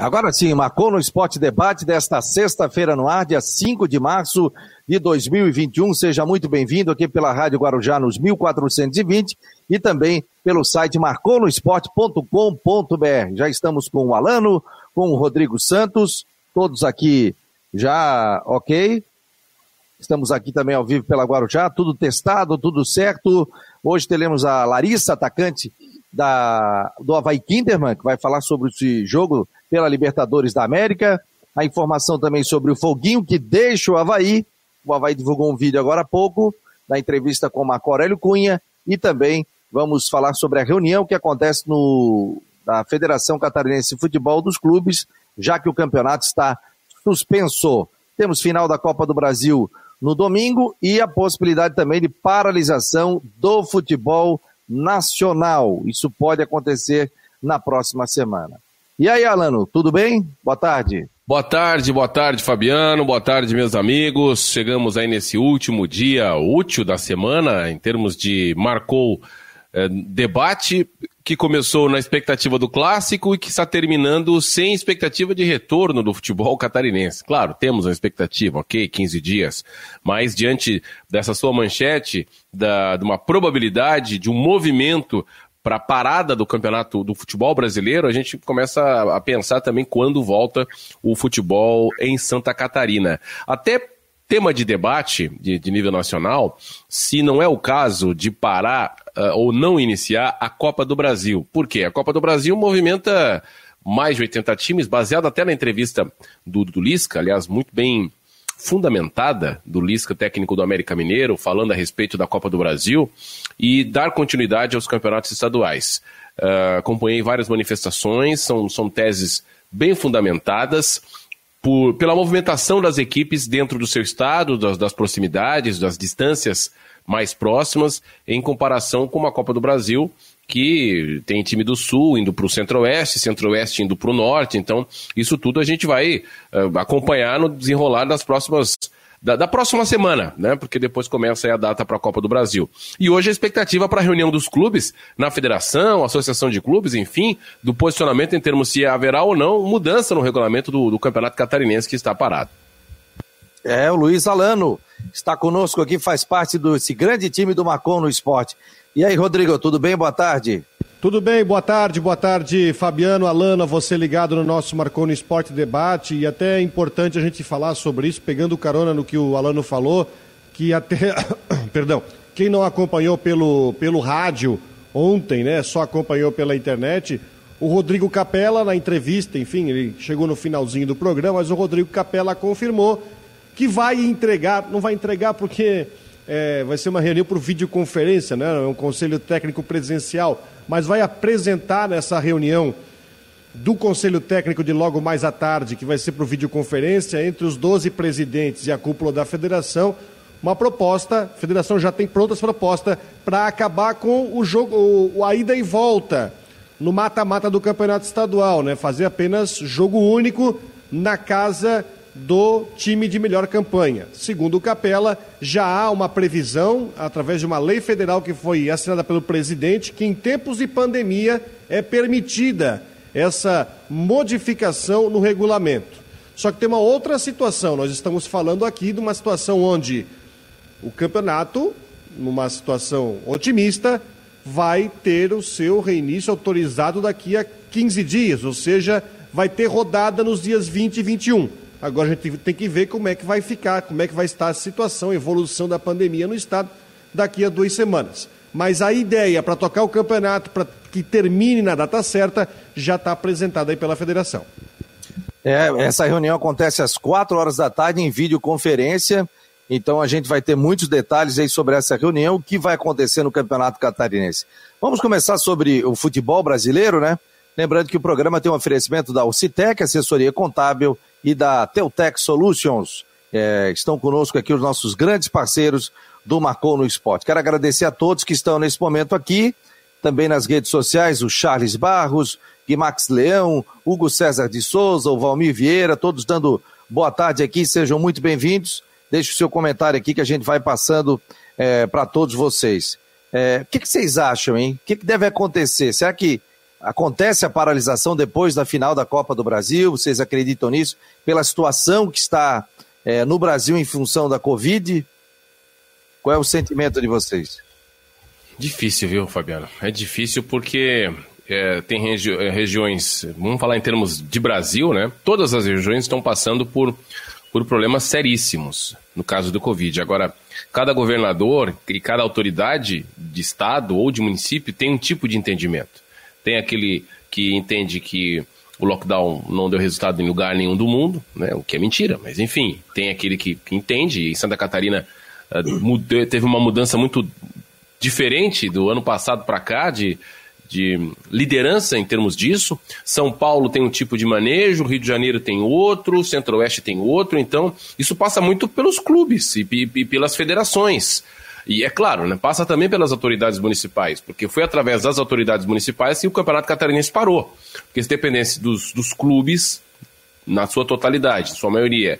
Agora sim, marcou no Esporte Debate desta sexta-feira no ar, dia 5 de março de 2021. Seja muito bem-vindo aqui pela Rádio Guarujá nos 1420 e também pelo site marconosport.com.br. Já estamos com o Alano, com o Rodrigo Santos, todos aqui já ok. Estamos aqui também ao vivo pela Guarujá, tudo testado, tudo certo. Hoje teremos a Larissa, atacante da, do Havaí Kinderman, que vai falar sobre esse jogo pela Libertadores da América. A informação também sobre o Foguinho que deixa o Havaí. O Havaí divulgou um vídeo agora há pouco, da entrevista com Marco Aurélio Cunha. E também vamos falar sobre a reunião que acontece no, na Federação Catarinense de Futebol dos Clubes, já que o campeonato está suspenso. Temos final da Copa do Brasil no domingo e a possibilidade também de paralisação do futebol nacional. Isso pode acontecer na próxima semana. E aí, Alano, tudo bem? Boa tarde. Boa tarde, boa tarde, Fabiano. Boa tarde, meus amigos. Chegamos aí nesse último dia útil da semana, em termos de marcou é, debate que começou na expectativa do clássico e que está terminando sem expectativa de retorno do futebol catarinense. Claro, temos uma expectativa, ok, 15 dias, mas diante dessa sua manchete, da, de uma probabilidade, de um movimento para a parada do campeonato do futebol brasileiro, a gente começa a pensar também quando volta o futebol em Santa Catarina. Até tema de debate de, de nível nacional, se não é o caso de parar uh, ou não iniciar a Copa do Brasil. Por quê? A Copa do Brasil movimenta mais de 80 times, baseado até na entrevista do, do Lisca, aliás, muito bem fundamentada do Lisca, técnico do América Mineiro, falando a respeito da Copa do Brasil e dar continuidade aos campeonatos estaduais. Uh, acompanhei várias manifestações, são, são teses bem fundamentadas. Por, pela movimentação das equipes dentro do seu estado, das, das proximidades, das distâncias mais próximas, em comparação com uma Copa do Brasil, que tem time do Sul indo para o Centro-Oeste, Centro-Oeste indo para o Norte. Então, isso tudo a gente vai uh, acompanhar no desenrolar das próximas. Da, da, próxima semana, né? Porque depois começa a data para a Copa do Brasil. E hoje a expectativa para a reunião dos clubes na federação, associação de clubes, enfim, do posicionamento em termos se haverá ou não mudança no regulamento do, do Campeonato Catarinense que está parado. É, o Luiz Alano está conosco aqui, faz parte desse grande time do Macon no esporte. E aí, Rodrigo, tudo bem? Boa tarde. Tudo bem, boa tarde, boa tarde, Fabiano, Alana, você ligado no nosso Marconi Esporte Debate, e até é importante a gente falar sobre isso, pegando carona no que o Alano falou, que até, perdão, quem não acompanhou pelo, pelo rádio ontem, né, só acompanhou pela internet, o Rodrigo Capella, na entrevista, enfim, ele chegou no finalzinho do programa, mas o Rodrigo Capella confirmou que vai entregar, não vai entregar porque é, vai ser uma reunião por videoconferência, né? É um conselho técnico presencial, mas vai apresentar nessa reunião do conselho técnico de logo mais à tarde, que vai ser por videoconferência, entre os 12 presidentes e a cúpula da federação, uma proposta, a federação já tem prontas propostas para acabar com o jogo, o, a ida e volta no mata-mata do campeonato estadual, né? Fazer apenas jogo único na casa do time de melhor campanha. Segundo o Capela, já há uma previsão, através de uma lei federal que foi assinada pelo presidente, que em tempos de pandemia é permitida essa modificação no regulamento. Só que tem uma outra situação, nós estamos falando aqui de uma situação onde o campeonato, numa situação otimista, vai ter o seu reinício autorizado daqui a 15 dias, ou seja, vai ter rodada nos dias 20 e 21. Agora a gente tem que ver como é que vai ficar, como é que vai estar a situação, a evolução da pandemia no estado daqui a duas semanas. Mas a ideia para tocar o campeonato, para que termine na data certa, já está apresentada aí pela federação. É, essa reunião acontece às quatro horas da tarde em videoconferência. Então a gente vai ter muitos detalhes aí sobre essa reunião, o que vai acontecer no Campeonato Catarinense. Vamos começar sobre o futebol brasileiro, né? Lembrando que o programa tem um oferecimento da Ocitec, assessoria contábil, e da Teutec Solutions. É, estão conosco aqui os nossos grandes parceiros do Marcou no Esporte. Quero agradecer a todos que estão nesse momento aqui, também nas redes sociais, o Charles Barros, Guimax Leão, Hugo César de Souza, o Valmir Vieira, todos dando boa tarde aqui, sejam muito bem-vindos. Deixe o seu comentário aqui que a gente vai passando é, para todos vocês. É, o que, que, vocês acham, hein? O que, que deve acontecer? Será que acontece a paralisação depois da final da Copa do Brasil? Vocês acreditam nisso? Pela situação que está é, no Brasil em função da Covid? Qual é o sentimento de vocês? Difícil, viu, Fabiano? É difícil porque é, tem regi é, regiões, vamos falar em termos de Brasil, né? Todas as regiões estão passando por, por problemas seríssimos no caso do Covid. Agora, cada governador e cada autoridade de estado ou de município tem um tipo de entendimento. Tem aquele que entende que o lockdown não deu resultado em lugar nenhum do mundo, né? o que é mentira, mas enfim, tem aquele que, que entende. Em Santa Catarina uh, teve uma mudança muito diferente do ano passado para cá, de de liderança em termos disso. São Paulo tem um tipo de manejo, Rio de Janeiro tem outro, Centro-Oeste tem outro. Então, isso passa muito pelos clubes e, e, e pelas federações. E é claro, né, passa também pelas autoridades municipais, porque foi através das autoridades municipais que o Campeonato Catarinense parou. Porque se dependesse dos, dos clubes, na sua totalidade, sua maioria,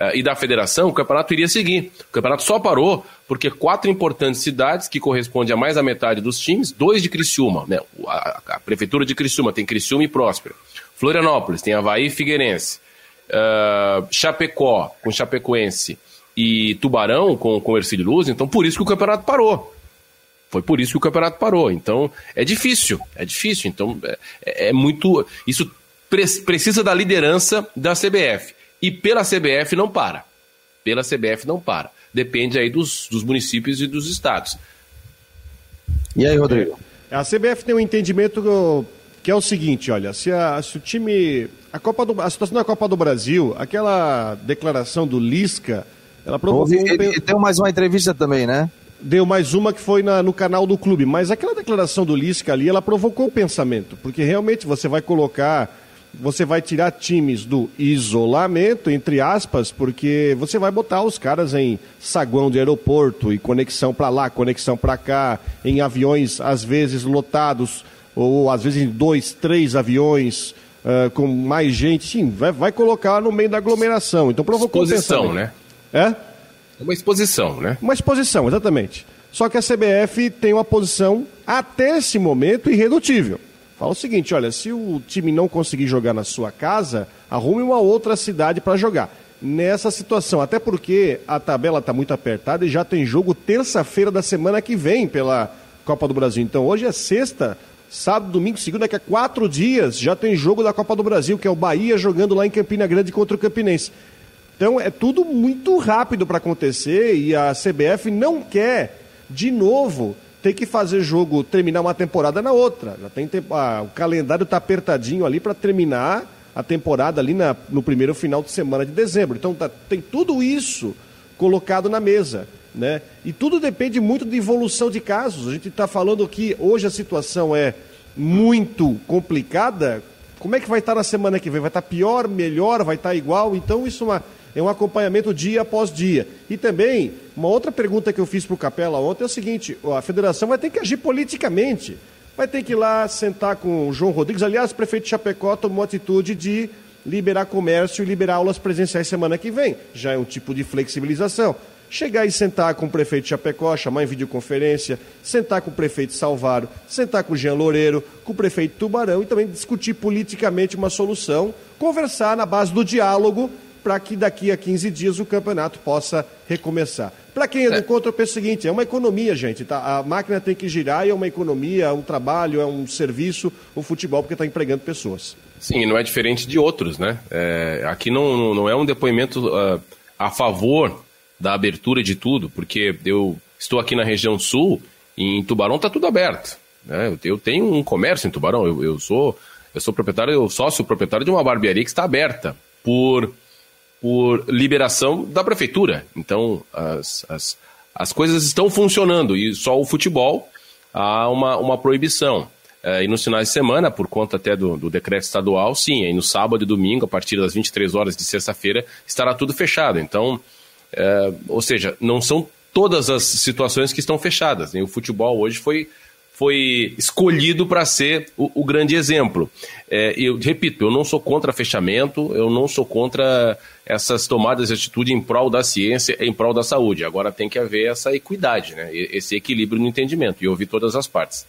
uh, e da federação, o campeonato iria seguir. O campeonato só parou porque quatro importantes cidades, que correspondem a mais da metade dos times, dois de Criciúma, né? a, a prefeitura de Criciúma tem Criciúma e Próspera. Florianópolis tem Havaí e Figueirense. Uh, Chapecó com Chapecoense e Tubarão com, com Ercílio Luz, então por isso que o campeonato parou. Foi por isso que o campeonato parou. Então é difícil, é difícil. Então é, é muito. Isso pre precisa da liderança da CBF. E pela CBF não para. Pela CBF não para depende aí dos, dos municípios e dos estados. E aí, Rodrigo? É, a CBF tem um entendimento que é o seguinte, olha, se, a, se o time. A, Copa do, a situação da Copa do Brasil, aquela declaração do Lisca, ela provocou. Ele, ele deu mais uma entrevista também, né? Deu mais uma que foi na, no canal do clube. Mas aquela declaração do Lisca ali, ela provocou o pensamento. Porque realmente você vai colocar você vai tirar times do isolamento, entre aspas, porque você vai botar os caras em saguão de aeroporto e conexão para lá, conexão para cá, em aviões às vezes lotados, ou às vezes em dois, três aviões. Uh, com mais gente, sim, vai, vai colocar no meio da aglomeração. Então provocou exposição, né? É? Uma exposição, né? Uma exposição, exatamente. Só que a CBF tem uma posição até esse momento irredutível. Fala o seguinte, olha, se o time não conseguir jogar na sua casa, arrume uma outra cidade para jogar. Nessa situação, até porque a tabela está muito apertada e já tem jogo terça-feira da semana que vem pela Copa do Brasil. Então hoje é sexta, sábado, domingo, segunda, daqui a quatro dias já tem jogo da Copa do Brasil, que é o Bahia jogando lá em Campina Grande contra o Campinense. Então é tudo muito rápido para acontecer e a CBF não quer, de novo, tem que fazer jogo, terminar uma temporada na outra. Já tem tempo, ah, o calendário está apertadinho ali para terminar a temporada ali na, no primeiro final de semana de dezembro. Então tá, tem tudo isso colocado na mesa. Né? E tudo depende muito de evolução de casos. A gente está falando que hoje a situação é muito complicada. Como é que vai estar na semana que vem? Vai estar pior, melhor, vai estar igual? Então isso é uma é um acompanhamento dia após dia. E também, uma outra pergunta que eu fiz para o Capela ontem é o seguinte: a federação vai ter que agir politicamente. Vai ter que ir lá sentar com o João Rodrigues. Aliás, o prefeito de Chapecó tomou atitude de liberar comércio e liberar aulas presenciais semana que vem. Já é um tipo de flexibilização. Chegar e sentar com o prefeito de Chapecó, chamar em videoconferência, sentar com o prefeito Salvaro, sentar com o Jean Loureiro, com o prefeito Tubarão e também discutir politicamente uma solução, conversar na base do diálogo para que daqui a 15 dias o campeonato possa recomeçar. Para quem é do é. contra, eu penso o seguinte: é uma economia, gente. Tá? A máquina tem que girar e é uma economia, é um trabalho, é um serviço, o futebol, porque está empregando pessoas. Sim, não é diferente de outros, né? É, aqui não, não é um depoimento uh, a favor da abertura de tudo, porque eu estou aqui na região sul e em Tubarão está tudo aberto. Né? Eu tenho um comércio em Tubarão, eu, eu sou eu sou proprietário, eu sócio proprietário de uma barbearia que está aberta por por liberação da prefeitura. Então, as, as, as coisas estão funcionando e só o futebol há uma, uma proibição. É, e nos finais de semana, por conta até do, do decreto estadual, sim, aí no sábado e domingo, a partir das 23 horas de sexta-feira, estará tudo fechado. Então, é, ou seja, não são todas as situações que estão fechadas. Né? O futebol hoje foi foi escolhido para ser o, o, grande exemplo. É, eu repito, eu não sou contra fechamento, eu não sou contra essas tomadas de atitude em prol da ciência, em prol da saúde. Agora tem que haver essa equidade, né? esse equilíbrio no entendimento e ouvir todas as partes.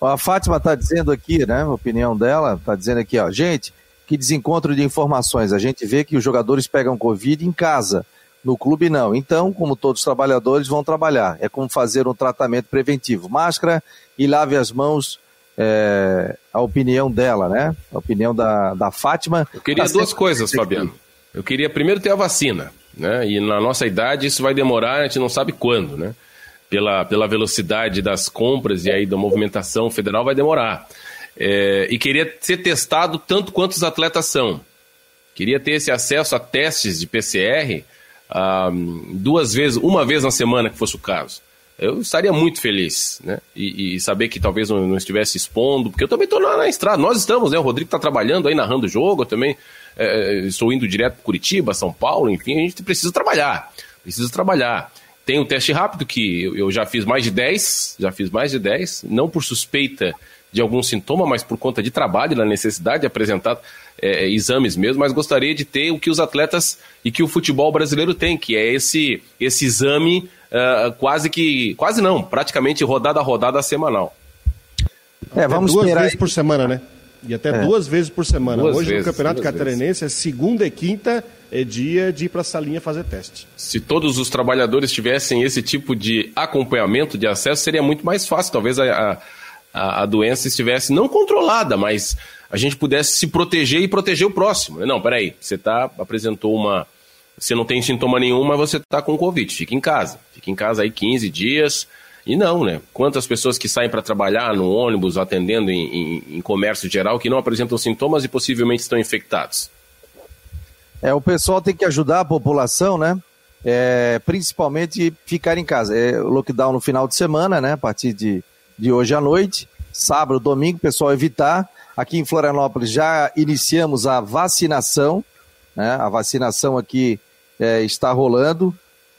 A Fátima está dizendo aqui, né? A opinião dela, está dizendo aqui, ó, gente, que desencontro de informações. A gente vê que os jogadores pegam Covid em casa, no clube não. Então, como todos os trabalhadores vão trabalhar, é como fazer um tratamento preventivo. Máscara e lave as mãos. É, a opinião dela, né? A opinião da, da Fátima. Eu queria tá duas coisas, Fabiano. Eu queria primeiro ter a vacina, né? E na nossa idade isso vai demorar, a gente não sabe quando, né? pela, pela velocidade das compras e aí da movimentação federal vai demorar. É, e queria ser testado tanto quanto os atletas são. Queria ter esse acesso a testes de PCR duas vezes, uma vez na semana, que fosse o caso. Eu estaria muito feliz, né? E, e saber que talvez não, não, estivesse expondo, porque eu também estou na, na, estrada. Nós estamos, né? O Rodrigo está trabalhando aí, narrando o jogo. Eu também é, estou indo direto para Curitiba, São Paulo, enfim, a gente precisa trabalhar. Precisa trabalhar. Tem um teste rápido que eu já fiz mais de 10, já fiz mais de 10, não por suspeita de algum sintoma, mas por conta de trabalho, da necessidade de apresentar é, exames mesmo, mas gostaria de ter o que os atletas e que o futebol brasileiro tem, que é esse, esse exame uh, quase que, quase não, praticamente rodada a rodada semanal. É, vamos duas vezes aí. por semana, né? E até é. duas vezes por semana. Duas Hoje vezes, no Campeonato Catarinense vezes. é segunda e quinta é dia de ir para a salinha fazer teste. Se todos os trabalhadores tivessem esse tipo de acompanhamento, de acesso, seria muito mais fácil. Talvez a, a, a doença estivesse não controlada, mas a gente pudesse se proteger e proteger o próximo. Não, peraí, você tá, apresentou uma. Você não tem sintoma nenhum, mas você está com Covid. Fica em casa. Fica em casa aí 15 dias. E não, né? Quantas pessoas que saem para trabalhar no ônibus, atendendo em, em, em comércio geral, que não apresentam sintomas e possivelmente estão infectados? É, o pessoal tem que ajudar a população, né? É, principalmente ficar em casa. É lockdown no final de semana, né? A partir de, de hoje à noite, sábado, domingo, pessoal evitar. Aqui em Florianópolis já iniciamos a vacinação, né? A vacinação aqui é, está rolando.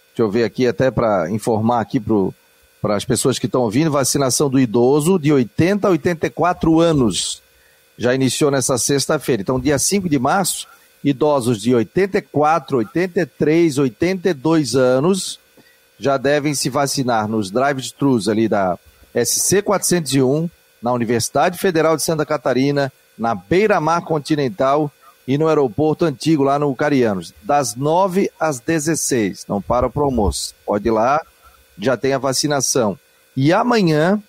Deixa eu ver aqui até para informar aqui para as pessoas que estão ouvindo, vacinação do idoso de 80 a 84 anos. Já iniciou nessa sexta-feira. Então, dia 5 de março, idosos de 84, 83, 82 anos já devem se vacinar nos drive-thrus ali da SC 401, na Universidade Federal de Santa Catarina, na Beira Mar Continental e no aeroporto antigo lá no Carianos, das 9 às 16. Não para o almoço. Pode ir lá, já tem a vacinação. E amanhã,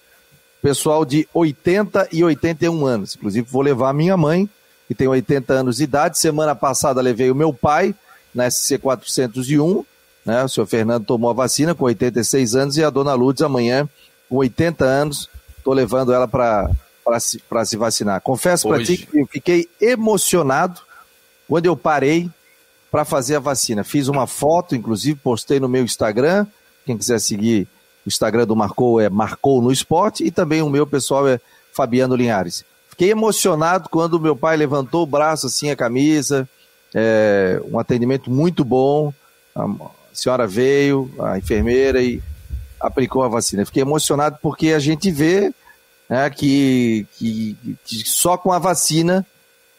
pessoal de 80 e 81 anos. Inclusive, vou levar minha mãe que tem 80 anos de idade. Semana passada levei o meu pai na SC 401, né? O senhor Fernando tomou a vacina com 86 anos e a dona Lourdes amanhã 80 anos. Estou levando ela para se, se vacinar. Confesso para ti que eu fiquei emocionado quando eu parei para fazer a vacina. Fiz uma foto, inclusive postei no meu Instagram. Quem quiser seguir o Instagram do Marcou é Marcou no Esporte e também o meu pessoal é Fabiano Linhares. Fiquei emocionado quando meu pai levantou o braço assim, a camisa, é, um atendimento muito bom. A senhora veio, a enfermeira, e aplicou a vacina. Fiquei emocionado porque a gente vê né, que, que, que, só com a vacina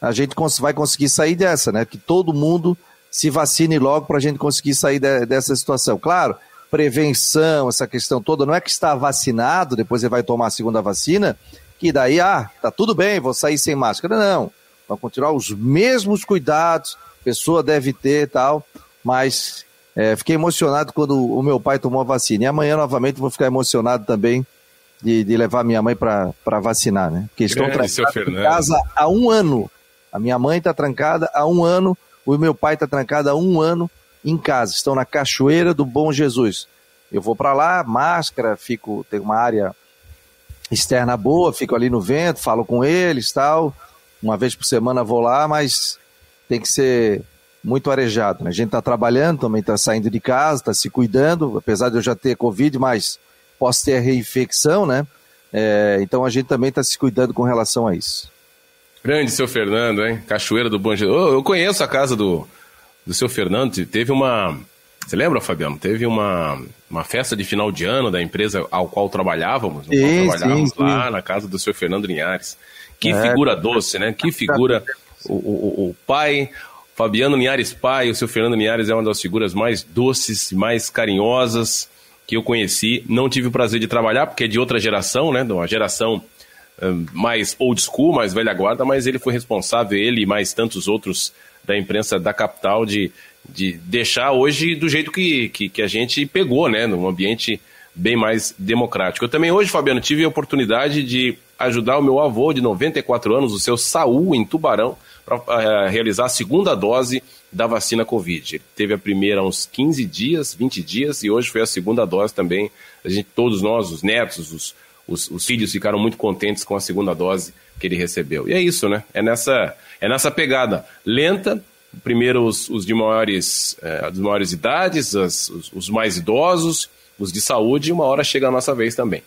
a gente vai conseguir sair dessa, né? Que todo mundo se vacine logo para a gente conseguir sair de, dessa situação. Claro, prevenção, essa questão toda, não é que está vacinado, depois ele vai tomar a segunda vacina, que daí, ah, tá tudo bem, vou sair sem máscara. Não, vão continuar os mesmos cuidados, pessoa deve ter tal, mas é, fiquei emocionado quando o meu pai tomou a vacina. E amanhã, novamente, vou ficar emocionado também de, de levar minha mãe para vacinar, né? Porque estão trancados em casa há um ano. A minha mãe está trancada há um ano, o meu pai está trancado há um ano em casa. Estão na Cachoeira do Bom Jesus. Eu vou para lá, máscara, fico, tem uma área externa boa, fico ali no vento, falo com eles tal. Uma vez por semana vou lá, mas tem que ser muito arejado. Né? A gente está trabalhando, também está saindo de casa, está se cuidando, apesar de eu já ter Covid, mas posso ter a reinfecção, né? É, então a gente também está se cuidando com relação a isso. Grande seu Fernando, hein? Cachoeira do Bom Jesus. Eu conheço a casa do, do seu Fernando, teve uma você lembra, Fabiano? Teve uma, uma festa de final de ano da empresa ao qual trabalhávamos, sim, qual trabalhávamos sim, lá sim. na casa do senhor Fernando Linhares. Que é, figura doce, né? Que figura. O, o, o pai, Fabiano Linhares pai, o seu Fernando Linhares é uma das figuras mais doces, mais carinhosas que eu conheci. Não tive o prazer de trabalhar, porque é de outra geração, né? De uma geração mais old school, mais velha guarda, mas ele foi responsável, ele e mais tantos outros da imprensa da capital, de, de deixar hoje do jeito que, que, que a gente pegou, né? Num ambiente bem mais democrático. Eu também hoje, Fabiano, tive a oportunidade de ajudar o meu avô de 94 anos, o seu Saul, em Tubarão, para eh, realizar a segunda dose da vacina Covid. Ele teve a primeira há uns 15 dias, 20 dias, e hoje foi a segunda dose também. A gente, todos nós, os netos, os, os, os, filhos ficaram muito contentes com a segunda dose que ele recebeu. E é isso, né? É nessa, é nessa pegada lenta. Primeiro os, os de maiores, é, maiores idades, as, os, os mais idosos, os de saúde, e uma hora chega a nossa vez também.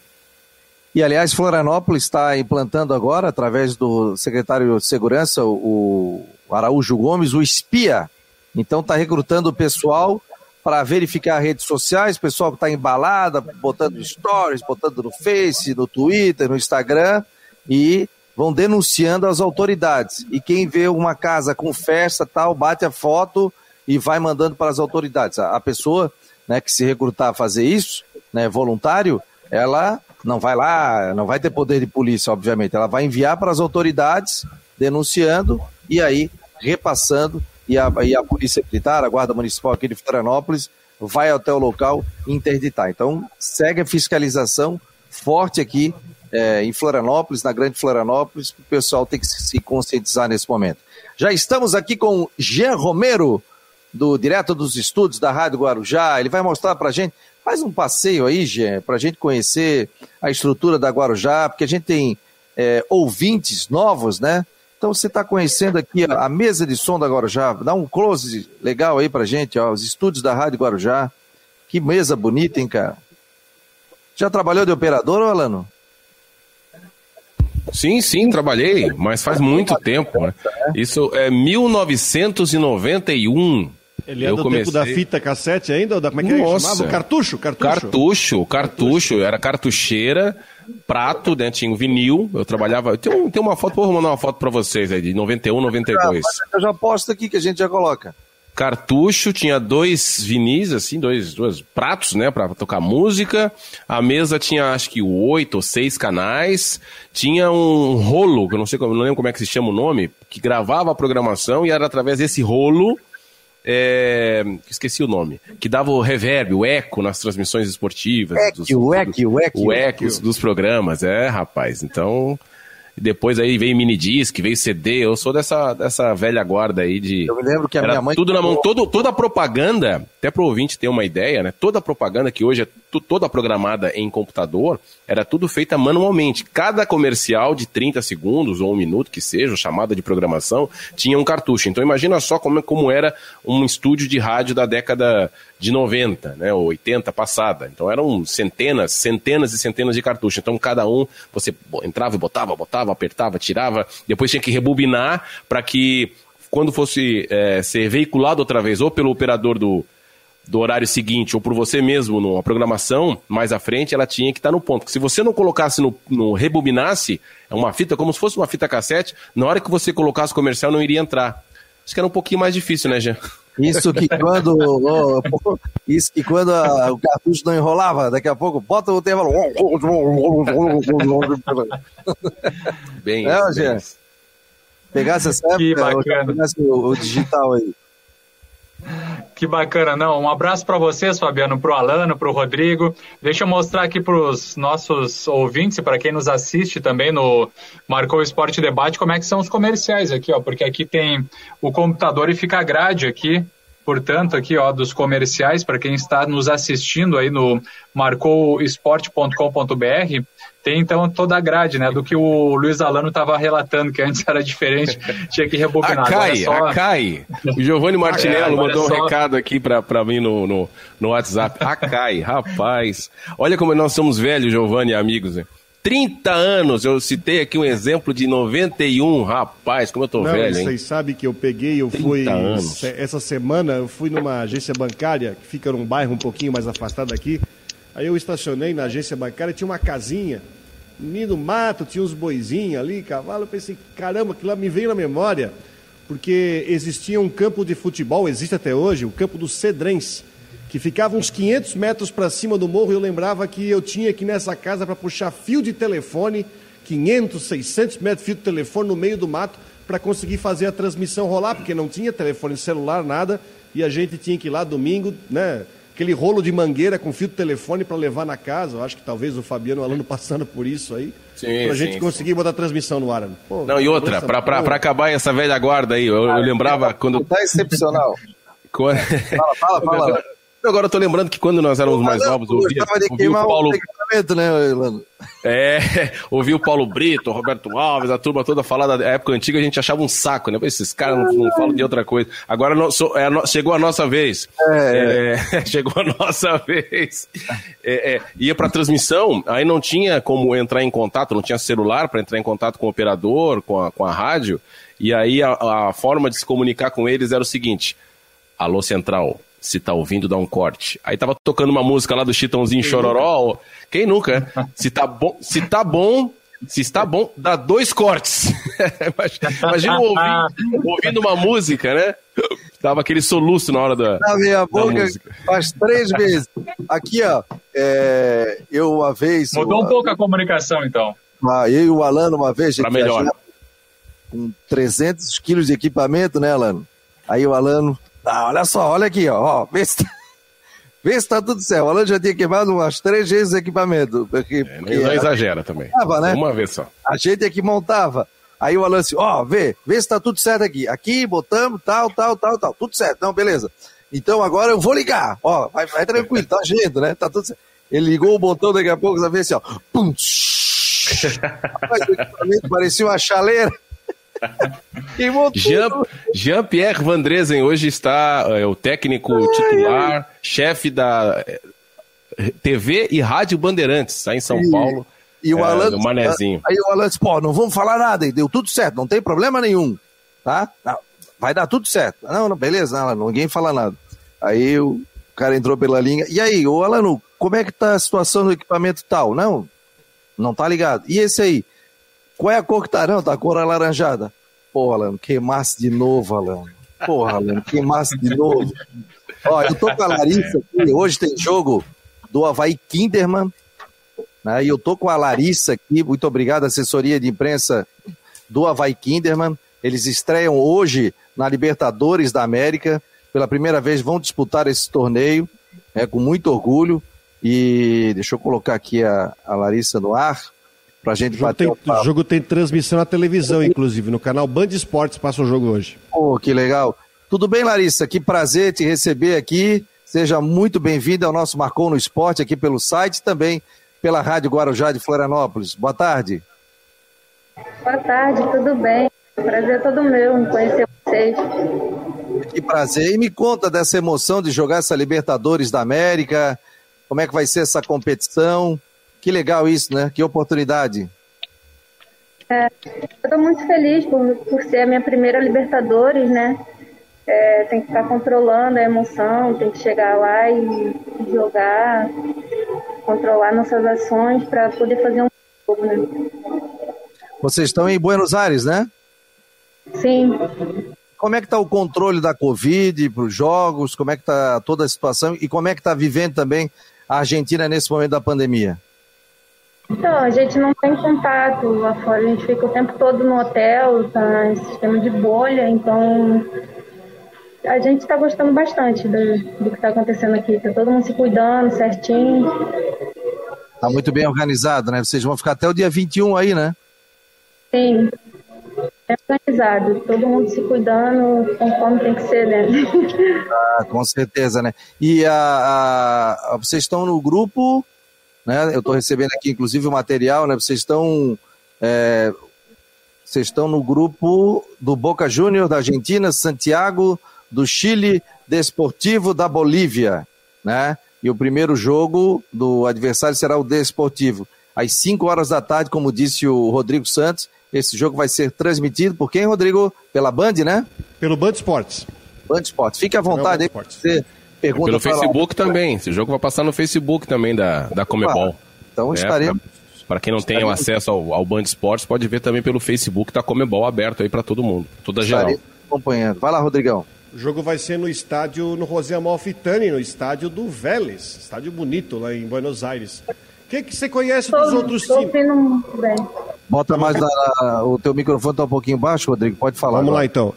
E, aliás, Florianópolis está implantando agora, através do secretário de Segurança, o Araújo Gomes, o espia. Então, está recrutando o pessoal para verificar redes sociais, pessoal que está embalada, botando stories, botando no Face, no Twitter, no Instagram, e vão denunciando as autoridades. E quem vê uma casa com festa tal, bate a foto e vai mandando para as autoridades. A pessoa né, que se recrutar a fazer isso, né, voluntário, ela não vai lá, não vai ter poder de polícia, obviamente. Ela vai enviar para as autoridades denunciando e aí repassando e a, e a Polícia Militar, a Guarda Municipal aqui de Florianópolis, vai até o local interditar. Então, segue a fiscalização forte aqui é, em Florianópolis, na Grande Florianópolis, o pessoal tem que se conscientizar nesse momento. Já estamos aqui com Jean Romero, do Direto dos Estudos da Rádio Guarujá. Ele vai mostrar para gente, faz um passeio aí, Jean, para a gente conhecer a estrutura da Guarujá, porque a gente tem é, ouvintes novos, né? Então você está conhecendo aqui a, a, mesa de som da Guarujá. Dá um close legal aí pra gente, ó, os estúdios da Rádio Guarujá. Que mesa bonita, hein, cara? Já trabalhou de operador, Alano? Sim, sim, trabalhei, mas faz muito tempo, né? Isso é 1991. Ele é eu do comecei... tempo da fita cassete ainda? Ou da, como é que Nossa. chamava? Cartucho, cartucho. Cartucho, cartucho. Era cartucheira prato, né? Tinha um vinil. Eu trabalhava. Tem, tem uma foto, vou mandar uma foto para vocês aí, de 91, 92. Ah, eu já posto aqui que a gente já coloca. Cartucho, tinha dois vinis, assim, dois, dois pratos, né, para tocar música. A mesa tinha, acho que, oito ou seis canais. Tinha um rolo, que eu não sei, não lembro como é que se chama o nome, que gravava a programação e era através desse rolo é, esqueci o nome, que dava o reverb, o eco nas transmissões esportivas. Dos, o eco, o eco. O eco dos programas, é, rapaz. Então, depois aí veio mini disc, veio CD. Eu sou dessa, dessa velha guarda aí de. Eu me lembro que a minha mãe. Tudo na mão, todo, toda a propaganda, até para o ouvinte ter uma ideia, né? Toda a propaganda que hoje é toda programada em computador, era tudo feita manualmente. Cada comercial de 30 segundos ou um minuto que seja, chamada de programação, tinha um cartucho. Então imagina só como, como era um estúdio de rádio da década de 90, né, ou 80 passada. Então eram centenas, centenas e centenas de cartuchos. Então cada um você entrava e botava, botava, apertava, tirava, depois tinha que rebobinar para que quando fosse é, ser veiculado outra vez ou pelo operador do do horário seguinte ou por você mesmo numa programação mais à frente, ela tinha que estar no ponto. Se você não colocasse no, no rebobinasse, é uma fita como se fosse uma fita cassete, na hora que você colocasse comercial não iria entrar. Acho que era um pouquinho mais difícil, né, Jean? Isso que quando, oh, isso que quando a, o cartucho não enrolava, daqui a pouco bota o tema. Bem, é, isso, Pegasse essa época, o, o digital aí. Que bacana, não. Um abraço para vocês, Fabiano, para o Alano, para o Rodrigo. Deixa eu mostrar aqui para os nossos ouvintes e para quem nos assiste também no Marcou Esporte Debate como é que são os comerciais aqui, ó, porque aqui tem o computador e fica a grade aqui portanto, aqui ó, dos comerciais, para quem está nos assistindo aí no marcouesporte.com.br, tem então toda a grade, né, do que o Luiz Alano estava relatando, que antes era diferente, tinha que rebobinar. Acai, só... Acai. O Giovanni Martinello é, mandou um recado aqui para mim no, no, no WhatsApp. Acai, rapaz. Olha como nós somos velhos, Giovanni e amigos, né? 30 anos. Eu citei aqui um exemplo de 91, rapaz, como eu tô Não, velho, hein? Vocês sabem que eu peguei, eu fui. Anos. Essa semana eu fui numa agência bancária que fica num bairro um pouquinho mais afastado daqui. Aí eu estacionei na agência bancária, tinha uma casinha, no mato, tinha uns boizinhos ali, cavalo. Eu pensei, caramba, aquilo lá me veio na memória, porque existia um campo de futebol, existe até hoje, o campo do Cedrense que ficava uns 500 metros para cima do morro, e eu lembrava que eu tinha aqui nessa casa para puxar fio de telefone, 500, 600 metros de fio de telefone no meio do mato para conseguir fazer a transmissão rolar, porque não tinha telefone celular, nada, e a gente tinha que ir lá domingo, né? Aquele rolo de mangueira com fio de telefone para levar na casa. Eu acho que talvez o Fabiano Alano passando por isso aí. Para a gente sim, conseguir sim. botar a transmissão no ar. Né? Pô, não, e outra, para acabar essa velha guarda aí, eu, eu lembrava quando. Tá excepcional. Quando... Fala, fala, fala. Agora eu tô lembrando que quando nós éramos mais novos, ouvia, ouvia o Paulo. Né, é, ouvia o Paulo Brito, o Roberto Alves, a turma toda falar da época antiga, a gente achava um saco, né? Esses caras não, não falam de outra coisa. Agora no, so, é, no, chegou a nossa vez. É, é, chegou a nossa vez. É, é, ia pra transmissão, aí não tinha como entrar em contato, não tinha celular para entrar em contato com o operador, com a, com a rádio. E aí a, a forma de se comunicar com eles era o seguinte: Alô Central, se tá ouvindo, dá um corte. Aí tava tocando uma música lá do Chitãozinho Chororó. Quem nunca? Se tá bom, se tá bom, se está bom, dá dois cortes. Imagina ouvindo, ouvindo, uma música, né? Dava aquele soluço na hora da. Na minha boca faz três vezes. Aqui, ó. É, eu uma vez. Mudou um pouco a comunicação, então. Ah, eu e o Alano uma vez. Pra melhor. Com 300 quilos de equipamento, né, Alano? Aí o Alano Tá, olha só, olha aqui, ó. ó vê, se tá, vê se tá tudo certo. O Alan já tinha queimado umas três vezes o equipamento. Porque, é, porque não exagera também. Tava, né? Uma vez só. A gente é que montava. Aí o Alan assim, ó, vê, vê se tá tudo certo aqui. Aqui, botamos, tal, tal, tal, tal. Tudo certo, não, beleza. Então agora eu vou ligar. Ó, vai, vai tranquilo, tá agindo, né? Tá tudo certo. Ele ligou o botão, daqui a pouco você vê assim, ó. Pum, Rapaz, o equipamento parecia uma chaleira. Jean-Pierre Van Dresen hoje está é, o técnico Ai, titular, chefe da é, TV e Rádio Bandeirantes, está em São e, Paulo. E o é, Alan, Manezinho. Aí o Alan disse, pô, não vamos falar nada, deu tudo certo, não tem problema nenhum, tá? Não, vai dar tudo certo. Não, não beleza, não, ninguém fala nada. Aí o cara entrou pela linha. E aí, o Alano, como é que tá a situação do equipamento tal? Não, não tá ligado. E esse aí? Qual é a cor que tá? Não, tá a cor alaranjada. Porra, Alan, queimasse de novo, Alan. Porra, Alan, queimasse de novo. Ó, eu tô com a Larissa aqui, hoje tem jogo do Havaí Kinderman, né? E eu tô com a Larissa aqui, muito obrigado, assessoria de imprensa do Havaí Kinderman. Eles estreiam hoje na Libertadores da América. Pela primeira vez vão disputar esse torneio, é, com muito orgulho. E deixa eu colocar aqui a, a Larissa no ar pra gente o jogo bater tem, o jogo tem transmissão na televisão, inclusive, no canal Band Esportes passa o jogo hoje. Oh, que legal. Tudo bem, Larissa? Que prazer te receber aqui. Seja muito bem-vinda ao nosso Marcou no Esporte aqui pelo site também pela Rádio Guarujá de Florianópolis. Boa tarde. Boa tarde, tudo bem? Prazer é todo meu em conhecer vocês. Que prazer. E me conta dessa emoção de jogar essa Libertadores da América. Como é que vai ser essa competição? Que legal isso, né? Que oportunidade. É, eu estou muito feliz por, por ser a minha primeira Libertadores, né? É, tem que ficar controlando a emoção, tem que chegar lá e jogar, controlar nossas ações para poder fazer um jogo, né? Vocês estão em Buenos Aires, né? Sim. Como é que está o controle da Covid para os jogos? Como é que está toda a situação? E como é que está vivendo também a Argentina nesse momento da pandemia? Então, a gente não tem contato lá fora, a gente fica o tempo todo no hotel, tá em sistema de bolha, então a gente está gostando bastante do, do que está acontecendo aqui. Tá todo mundo se cuidando certinho. Tá muito bem organizado, né? Vocês vão ficar até o dia 21 aí, né? Sim. É organizado, todo mundo se cuidando conforme tem que ser, né? Ah, com certeza, né? E a, a, vocês estão no grupo né? Eu estou recebendo aqui, inclusive, o material, né? Vocês estão. É, vocês estão no grupo do Boca Júnior da Argentina, Santiago do Chile, Desportivo da Bolívia, né? E o primeiro jogo do adversário será o Desportivo. Às 5 horas da tarde, como disse o Rodrigo Santos, esse jogo vai ser transmitido por quem, Rodrigo? Pela Band, né? Pelo Band Esportes. Band Esportes. Fique à vontade aí Pergunta Pelo Facebook também. Esse jogo vai passar no Facebook também da, da Comebol. então é, estaremos. Para quem não tem acesso ao, ao Band Esportes, pode ver também pelo Facebook da Comebol aberto aí para todo mundo, toda geral. acompanhando. Vai lá, Rodrigão. O jogo vai ser no estádio, no José Amalfitani, no estádio do Vélez. Estádio bonito lá em Buenos Aires. O que, que você conhece tô, dos outros times? Muito bem. Bota mais na, o teu microfone está um pouquinho baixo, Rodrigo. Pode falar. Vamos agora. lá então.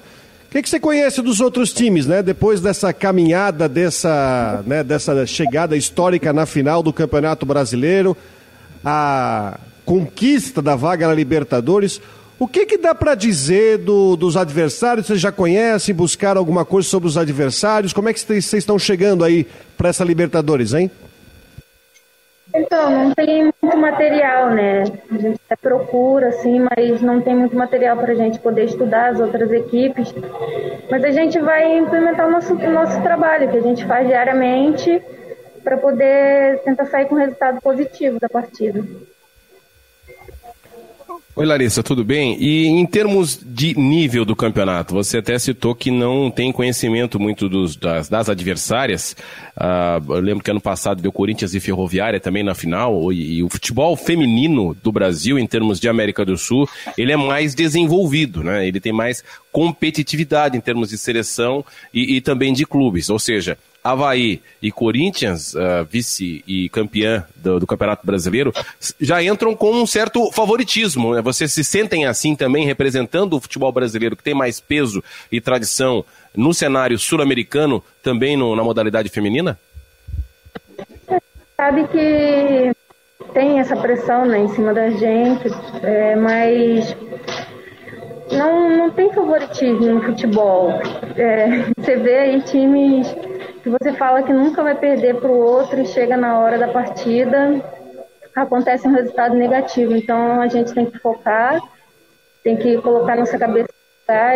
O que, que, você conhece dos outros times, né? Depois dessa caminhada, dessa, né, dessa chegada histórica na final do Campeonato Brasileiro, a conquista da vaga na Libertadores. O que, que dá para dizer do, dos adversários? Vocês já conhecem, buscaram alguma coisa sobre os adversários? Como é que vocês estão chegando aí para essa Libertadores, hein? Então, não tem muito material, né? A gente até procura, assim, mas não tem muito material para a gente poder estudar as outras equipes. Mas a gente vai implementar o nosso, o nosso trabalho, que a gente faz diariamente, para poder tentar sair com resultado positivo da partida. Oi, Larissa, tudo bem? E em termos de nível do campeonato, você até citou que não tem conhecimento muito dos, das, das, adversárias. Uh, eu lembro que ano passado deu Corinthians e Ferroviária também na final. E, e, o futebol feminino do Brasil, em termos de América do Sul, ele é mais desenvolvido, né? Ele tem mais competitividade em termos de seleção e, e também de clubes. Ou seja, Havaí e Corinthians, uh, vice e campeã do, do, Campeonato Brasileiro, já entram com um certo favoritismo. Né? Vocês se sentem assim também, representando o futebol brasileiro, que tem mais peso e tradição no cenário sul-americano, também no, na modalidade feminina? Sabe que tem essa pressão né, em cima da gente, é, mas não, não tem favoritismo no futebol. É, você vê aí times que você fala que nunca vai perder para o outro e chega na hora da partida, acontece um resultado negativo. Então a gente tem que focar, tem que colocar nossa cabeça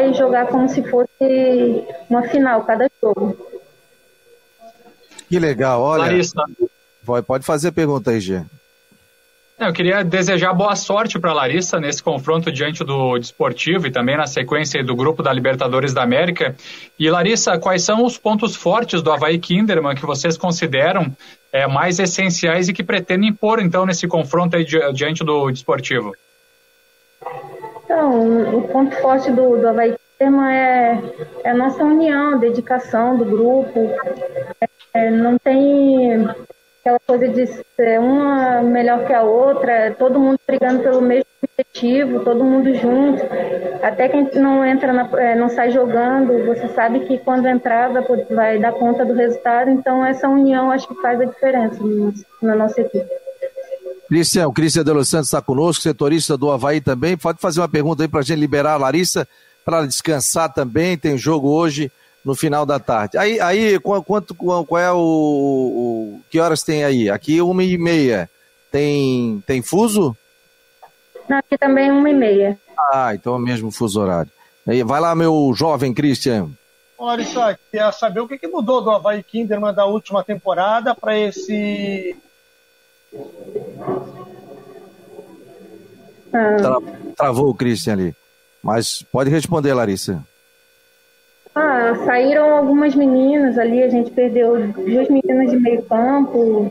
e jogar como se fosse uma final cada jogo. Que legal, olha. Larissa. Pode fazer pergunta aí, Gê. Eu queria desejar boa sorte para a Larissa nesse confronto diante do Desportivo e também na sequência do grupo da Libertadores da América. E Larissa, quais são os pontos fortes do Havaí Kinderman que vocês consideram é, mais essenciais e que pretendem impor então nesse confronto aí diante do Desportivo? Então, o ponto forte do, do Havaí Kinderman é, é a nossa união, dedicação do grupo. É, não tem aquela coisa de ser uma melhor que a outra, todo mundo brigando pelo mesmo objetivo, todo mundo junto. Até quem não entra, na, é, não sai jogando, você sabe que quando entrar vai dar conta do resultado. Então essa união acho que faz a diferença na nossa equipe. Cristian, o Cristian de Los Santos está conosco, setorista do Havaí também. Pode fazer uma pergunta aí para a gente liberar a Larissa, para descansar também. Tem jogo hoje no final da tarde. Aí, aí quanto, qual é o, o que horas tem aí? Aqui uma e meia. Tem, tem fuso? Não, aqui também uma e meia. Ah, então é o mesmo fuso horário. Aí, vai lá, meu jovem Christian. Olha só, queria saber o que, que mudou do Havaí Kinderman da última temporada para esse. Ah. Tra travou o Christian ali. Mas pode responder, Larissa. Ah, saíram algumas meninas ali, a gente perdeu duas meninas de meio campo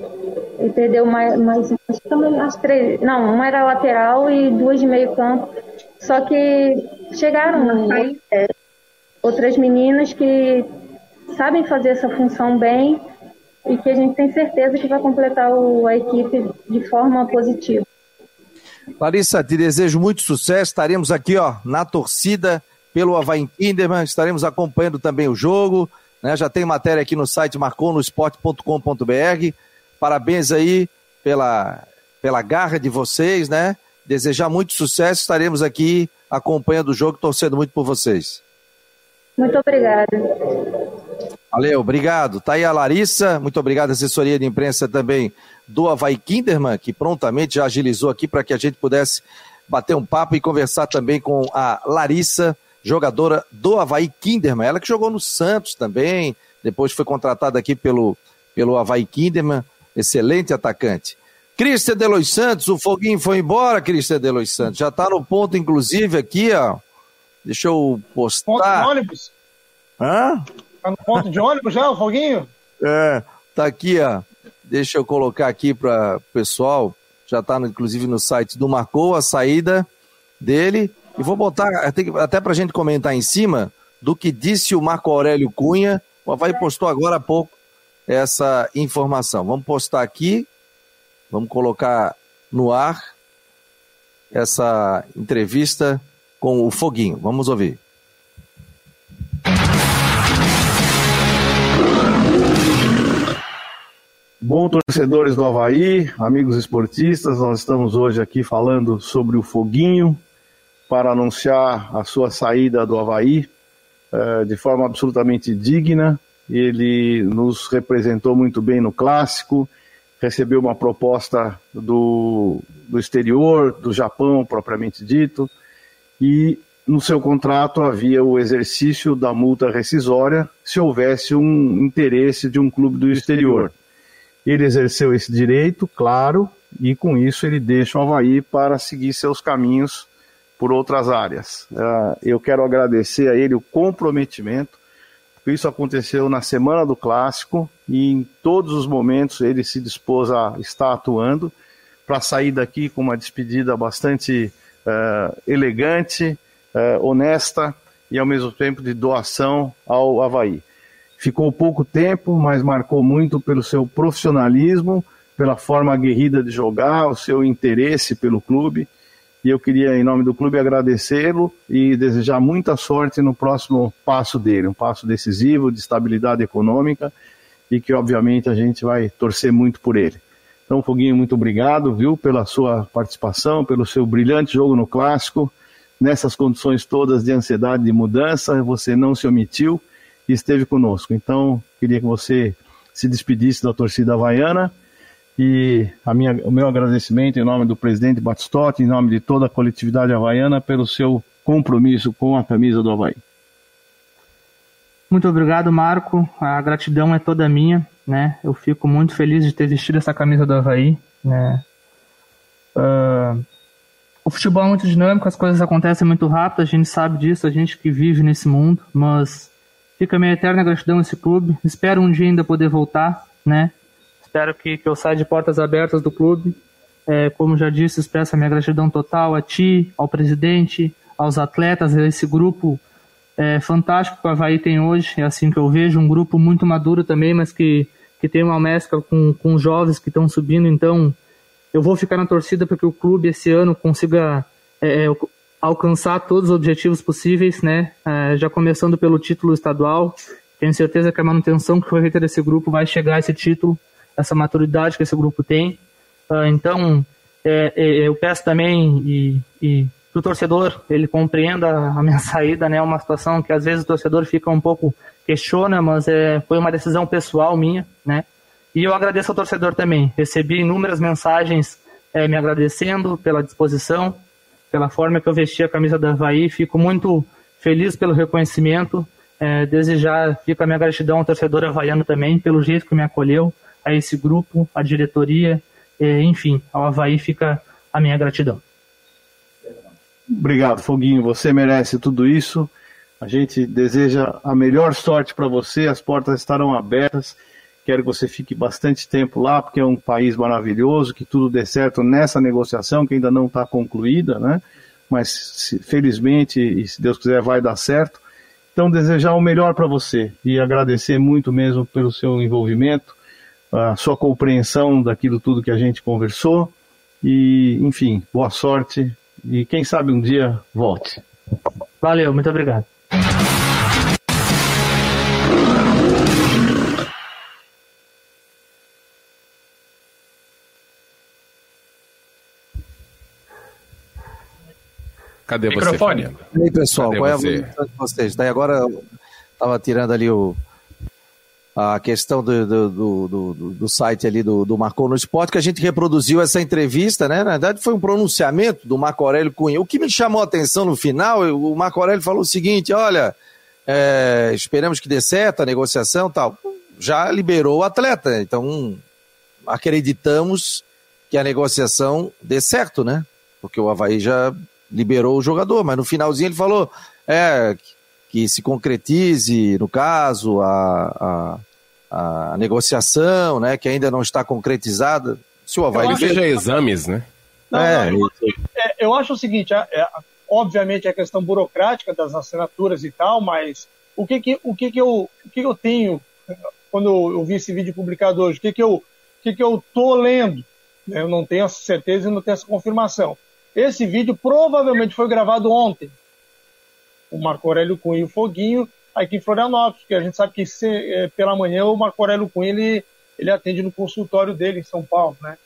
e perdeu mais, mais acho que também as três, não, uma era lateral e duas de meio campo. Só que chegaram aí é, outras meninas que sabem fazer essa função bem e que a gente tem certeza que vai completar o, a equipe de forma positiva. Larissa, te desejo muito sucesso. Estaremos aqui, ó, na torcida pelo Havaí Kinderman. Estaremos acompanhando também o jogo. Né? Já tem matéria aqui no site marconosport.com.br. Parabéns aí pela, pela garra de vocês, né? Desejar muito sucesso. Estaremos aqui acompanhando o jogo, torcendo muito por vocês. Muito obrigada. Valeu, obrigado. Tá aí a Larissa, muito obrigado, assessoria de imprensa também do Havaí Kinderman, que prontamente já agilizou aqui para que a gente pudesse bater um papo e conversar também com a Larissa, jogadora do Havaí Kinderman, ela que jogou no Santos também, depois foi contratada aqui pelo, pelo Havaí Kinderman, excelente atacante. Cristian Delois Santos, o Foguinho foi embora, Cristian Delois Santos, já está no ponto, inclusive, aqui, ó, deixa eu postar. Ponto de ônibus? Hã? Tá no ponto de ônibus já, o Foguinho? É, tá aqui, ó, deixa eu colocar aqui para o pessoal, já está inclusive no site do Marcou, a saída dele, e vou botar, até para a gente comentar em cima, do que disse o Marco Aurélio Cunha. O Havaí postou agora há pouco essa informação. Vamos postar aqui, vamos colocar no ar essa entrevista com o Foguinho. Vamos ouvir. Bom, torcedores do Havaí, amigos esportistas, nós estamos hoje aqui falando sobre o Foguinho para anunciar a sua saída do Havaí eh, de forma absolutamente digna. Ele nos representou muito bem no clássico, recebeu uma proposta do, do exterior, do Japão propriamente dito, e no seu contrato havia o exercício da multa rescisória se houvesse um interesse de um clube do exterior. Ele exerceu esse direito, claro, e com isso ele deixa o Havaí para seguir seus caminhos por outras áreas. Uh, eu quero agradecer a ele o comprometimento, isso aconteceu na semana do clássico e em todos os momentos ele se dispôs a estar atuando para sair daqui com uma despedida bastante uh, elegante, uh, honesta e ao mesmo tempo de doação ao Havaí. Ficou pouco tempo, mas marcou muito pelo seu profissionalismo, pela forma aguerrida de jogar, o seu interesse pelo clube. E eu queria, em nome do clube, agradecê-lo e desejar muita sorte no próximo passo dele, um passo decisivo de estabilidade econômica e que, obviamente, a gente vai torcer muito por ele. Então, Foguinho, muito obrigado, viu, pela sua participação, pelo seu brilhante jogo no Clássico. Nessas condições todas de ansiedade de mudança, você não se omitiu e esteve conosco. Então, queria que você se despedisse da torcida havaiana e a minha, o meu agradecimento em nome do presidente Batistotti, em nome de toda a coletividade havaiana, pelo seu compromisso com a camisa do Havaí. Muito obrigado, Marco. A gratidão é toda minha, né? Eu fico muito feliz de ter vestido essa camisa do Havaí, né? Uh, o futebol é muito dinâmico, as coisas acontecem muito rápido, a gente sabe disso, a gente que vive nesse mundo, mas Fica minha eterna gratidão a esse clube. Espero um dia ainda poder voltar, né? Espero que, que eu saia de portas abertas do clube. É, como já disse, expresso a minha gratidão total a ti, ao presidente, aos atletas, a esse grupo é, fantástico que o Havaí tem hoje. É assim que eu vejo, um grupo muito maduro também, mas que, que tem uma mescla com, com jovens que estão subindo. Então, eu vou ficar na torcida para que o clube esse ano consiga é, é alcançar todos os objetivos possíveis, né? É, já começando pelo título estadual. Tenho certeza que a manutenção que foi feita desse grupo vai chegar a esse título, essa maturidade que esse grupo tem. Uh, então, é, é, eu peço também e, e que o torcedor ele compreenda a minha saída, né? Uma situação que às vezes o torcedor fica um pouco questiona, mas é, foi uma decisão pessoal minha, né? E eu agradeço ao torcedor também. Recebi inúmeras mensagens é, me agradecendo pela disposição, pela forma que eu vesti a camisa da Havaí. Fico muito feliz pelo reconhecimento. É, desejar, fica a minha gratidão ao torcedor havaiano também, pelo jeito que me acolheu, a esse grupo, a diretoria, enfim, ao Havaí fica a minha gratidão. Obrigado, Foguinho. Você merece tudo isso. A gente deseja a melhor sorte para você. As portas estarão abertas. Quero que você fique bastante tempo lá, porque é um país maravilhoso, que tudo dê certo nessa negociação, que ainda não está concluída, né? Mas se, felizmente, e se Deus quiser, vai dar certo. Então, desejar o melhor para você e agradecer muito mesmo pelo seu envolvimento, a sua compreensão daquilo tudo que a gente conversou. E, enfim, boa sorte e quem sabe um dia volte. Valeu, muito obrigado. Cadê Microfone. você? E aí, pessoal, Cadê qual é a você? de vocês? Daí agora eu estava tirando ali o, a questão do, do, do, do, site ali do, do Marcou no Esporte, que a gente reproduziu essa entrevista, né? Na verdade, foi um pronunciamento do Marco Aurélio Cunha. O que me chamou a atenção no final, o Marco Aurélio falou o seguinte: olha, é, esperamos que dê certo a negociação tal. Já liberou o atleta, então acreditamos que a negociação dê certo, né? Porque o Havaí já liberou o jogador, mas no finalzinho ele falou é, que se concretize, no caso, a, a, a negociação, né, que ainda não está concretizada. Se o Havaí veja exames, né? Não, é, não, eu, é, eu, acho o seguinte, é, é, obviamente a questão burocrática das assinaturas e tal, mas o que que, o que, que, eu, o que, que eu tenho quando eu vi esse vídeo publicado hoje? O que que eu, o que que eu tô lendo? Eu não tenho essa certeza e não tenho essa confirmação Esse vídeo provavelmente foi gravado ontem. O Marco Aurélio Cunha e o Foguinho aqui em Florianópolis, porque a gente sabe que se, é, pela manhã o Marco Aurélio Cunha ele, ele atende no consultório dele em São Paulo, né?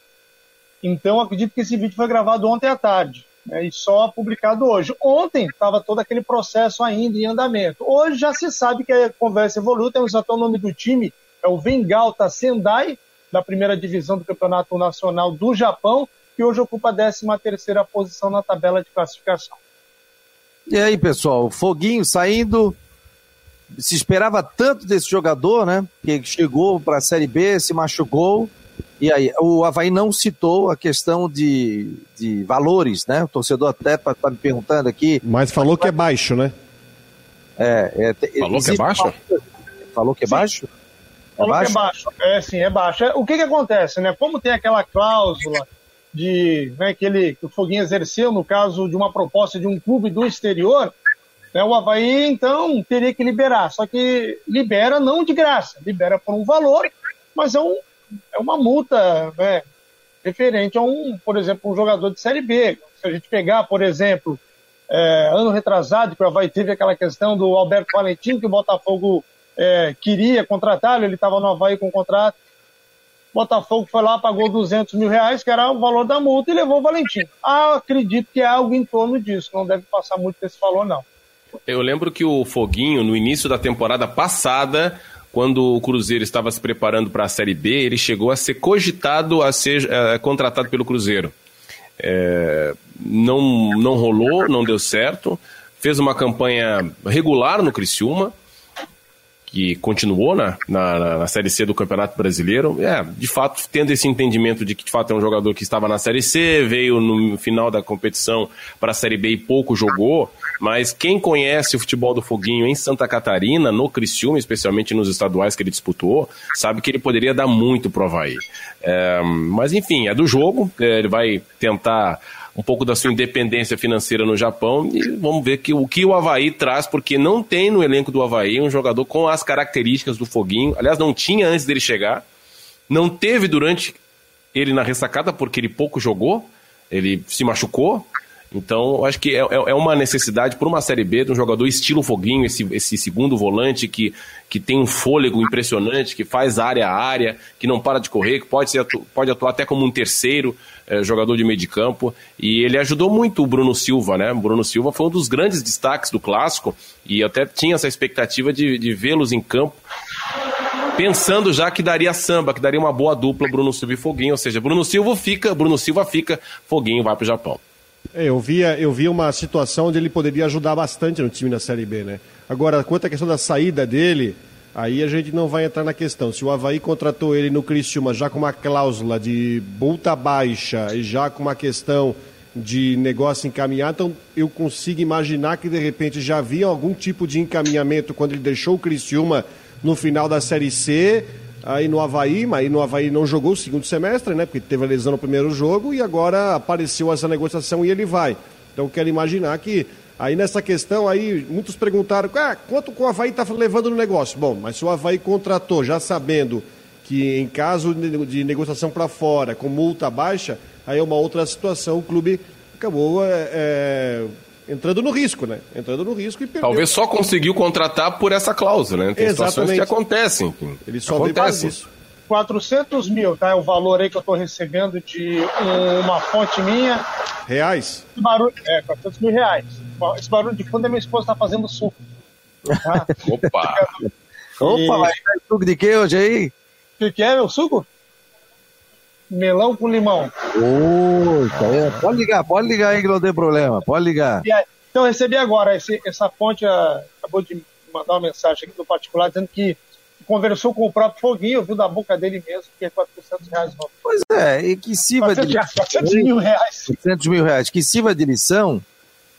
Então acredito que esse vídeo foi gravado ontem à tarde né, e só publicado hoje. Ontem estava todo aquele processo ainda em andamento. Hoje já se sabe que a conversa evoluiu, temos até o nome do time, é o Vengalta Sendai, da primeira divisão do Campeonato Nacional do Japão, que hoje ocupa a 13 terceira posição na tabela de classificação. E aí, pessoal, Foguinho saindo, se esperava tanto desse jogador, né? Que chegou para a Série B, se machucou. E aí, o Havaí não citou a questão de, de valores, né? O torcedor até está tá me perguntando aqui. Mas falou que é baixo, né? É, é falou que é baixo? Falou que é baixo? É falou baixo? que é baixo. É, sim, é baixo. É, o que que acontece, né? Como tem aquela cláusula de né, que, ele, que o Foguinho exerceu no caso de uma proposta de um clube do exterior, né, o Havaí, então, teria que liberar. Só que libera não de graça, libera por um valor, mas é, um, é uma multa né, referente a um, por exemplo, um jogador de Série B. Se a gente pegar, por exemplo, é, ano retrasado, que o Havaí teve aquela questão do Alberto Valentim, que o Botafogo é, queria contratá-lo, ele estava no Havaí com contrato. Botafogo foi lá, pagou 200 mil reais, que era o valor da multa, e levou o Valentim. Ah, acredito que é algo em torno disso, não deve passar muito desse valor, não. Eu lembro que o Foguinho, no início da temporada passada, quando o Cruzeiro estava se preparando para a Série B, ele chegou a ser cogitado a ser é, contratado pelo Cruzeiro. É, não, não rolou, não deu certo. Fez uma campanha regular no Criciúma, que continuou na, na, na, Série C do Campeonato Brasileiro. É, de fato, tendo esse entendimento de que de fato é um jogador que estava na Série C, veio no final da competição para a Série B e pouco jogou. Mas quem conhece o futebol do Foguinho em Santa Catarina, no Criciúma, especialmente nos estaduais que ele disputou, sabe que ele poderia dar muito pro Havaí. É, mas enfim, é do jogo, é, ele vai tentar um pouco da sua independência financeira no Japão e vamos ver que, o que o Havaí traz, porque não tem no elenco do Havaí um jogador com as características do Foguinho. Aliás, não tinha antes dele chegar, não teve durante ele na ressacada, porque ele pouco jogou, ele se machucou. Então, acho que é, é, é uma necessidade para uma Série B de um jogador estilo Foguinho, esse, esse segundo volante que, que tem um fôlego impressionante, que faz área a área, que não para de correr, que pode, ser, pode atuar até como um terceiro é, jogador de meio de campo. E ele ajudou muito o Bruno Silva, né? O Bruno Silva foi um dos grandes destaques do clássico e até tinha essa expectativa de, de vê-los em campo pensando já que daria samba, que daria uma boa dupla Bruno Silva e Foguinho, ou seja, Bruno Silva fica, Bruno Silva fica, Foguinho vai para o Japão. É, eu via, eu via uma situação onde ele poderia ajudar bastante no time da Série B, né? Agora, quanto à questão da saída dele, aí a gente não vai entrar na questão. Se o Havaí contratou ele no Criciúma já com uma cláusula de multa baixa e já com uma questão de negócio encaminhado, então eu consigo imaginar que de repente já havia algum tipo de encaminhamento quando ele deixou o Criciúma no final da Série C, aí no Havaí, mas aí no Havaí não jogou o segundo semestre, né? Porque teve a lesão no primeiro jogo e agora apareceu essa negociação e ele vai. Então quero imaginar que aí nessa questão aí muitos perguntaram ah, quanto o Havaí está levando no negócio. Bom, mas se o Havaí contratou já sabendo que em caso de negociação para fora, com multa baixa, aí é uma outra situação, o clube acabou é, é entrando no risco, né? Entrando no risco e perdeu. Talvez só conseguiu contratar por essa cláusula, né? Tem Exatamente. situações que acontecem. Ele só acontece isso. 400 mil, tá? É o valor aí que eu estou recebendo de uma fonte minha. Reais? Esse barulho, é, 400 mil reais. Esse barulho de fundo é minha esposa está fazendo suco. Tá? Opa! Opa, vai dar suco de que hoje aí? O que, que é, meu suco? Melão com limão. Oh, pode ligar, pode ligar aí que não tem problema, pode ligar. Então, eu recebi agora, esse, essa fonte uh, acabou de mandar uma mensagem aqui no particular dizendo que conversou com o próprio Foguinho, viu da boca dele mesmo, que é 400 reais. Não. Pois é, e que sirva 400, de... 400 mil reais. 400 mil reais, que sirva de lição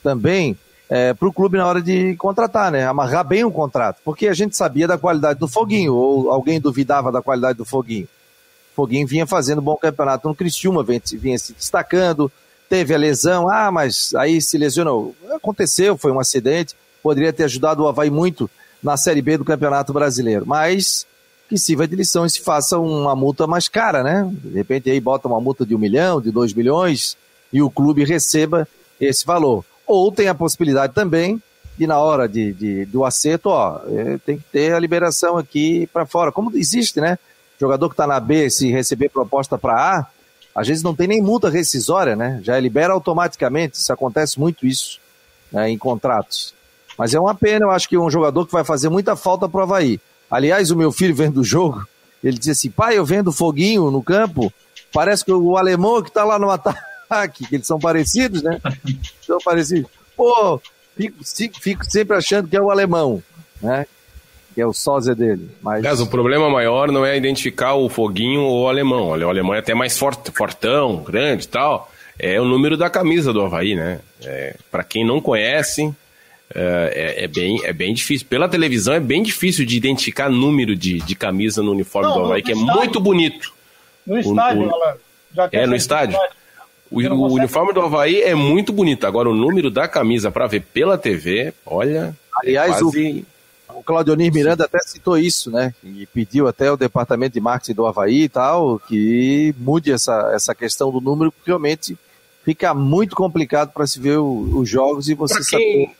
também é, para o clube na hora de contratar, né? Amarrar bem o contrato, porque a gente sabia da qualidade do Foguinho, ou alguém duvidava da qualidade do Foguinho. Foguinho vinha fazendo bom campeonato no Criciúma, vinha se destacando, teve a lesão, ah, mas aí se lesionou. Aconteceu, foi um acidente, poderia ter ajudado o Havaí muito na Série B do Campeonato Brasileiro, mas que sirva de lição e se faça uma multa mais cara, né? De repente aí bota uma multa de um milhão, de dois milhões, e o clube receba esse valor. Ou tem a possibilidade também de, na hora de, de do acerto, ó, é, tem que ter a liberação aqui para fora. Como existe, né? Jogador que está na B, se receber proposta para A, às vezes não tem nem multa rescisória, né? Já libera automaticamente. Isso acontece muito isso né, em contratos. Mas é uma pena, eu acho que um jogador que vai fazer muita falta para o Havaí. Aliás, o meu filho vendo o jogo, ele disse assim: pai, eu vendo foguinho no campo, parece que o alemão que está lá no ataque, que eles são parecidos, né? São parecidos. Pô, fico, fico sempre achando que é o alemão, né? Que é o sósia dele. Mas... Mas o problema maior não é identificar o foguinho ou o alemão. Olha, o alemão é até mais forte, fortão, grande e tal. É o número da camisa do Havaí, né? É, para quem não conhece, é, é, é, bem, é bem difícil. Pela televisão é bem difícil de identificar número de, de camisa no uniforme não, do Havaí, que é estádio. muito bonito. No estádio, o, o... Já é, no estádio. O, o uniforme do Havaí é muito bonito. Agora, o número da camisa para ver pela TV, olha. Aliás, é quase... o o Claudionir Miranda até citou isso, né? E pediu até o departamento de marketing do Havaí e tal, que mude essa, essa questão do número, porque realmente fica muito complicado para se ver o, os jogos e você saber.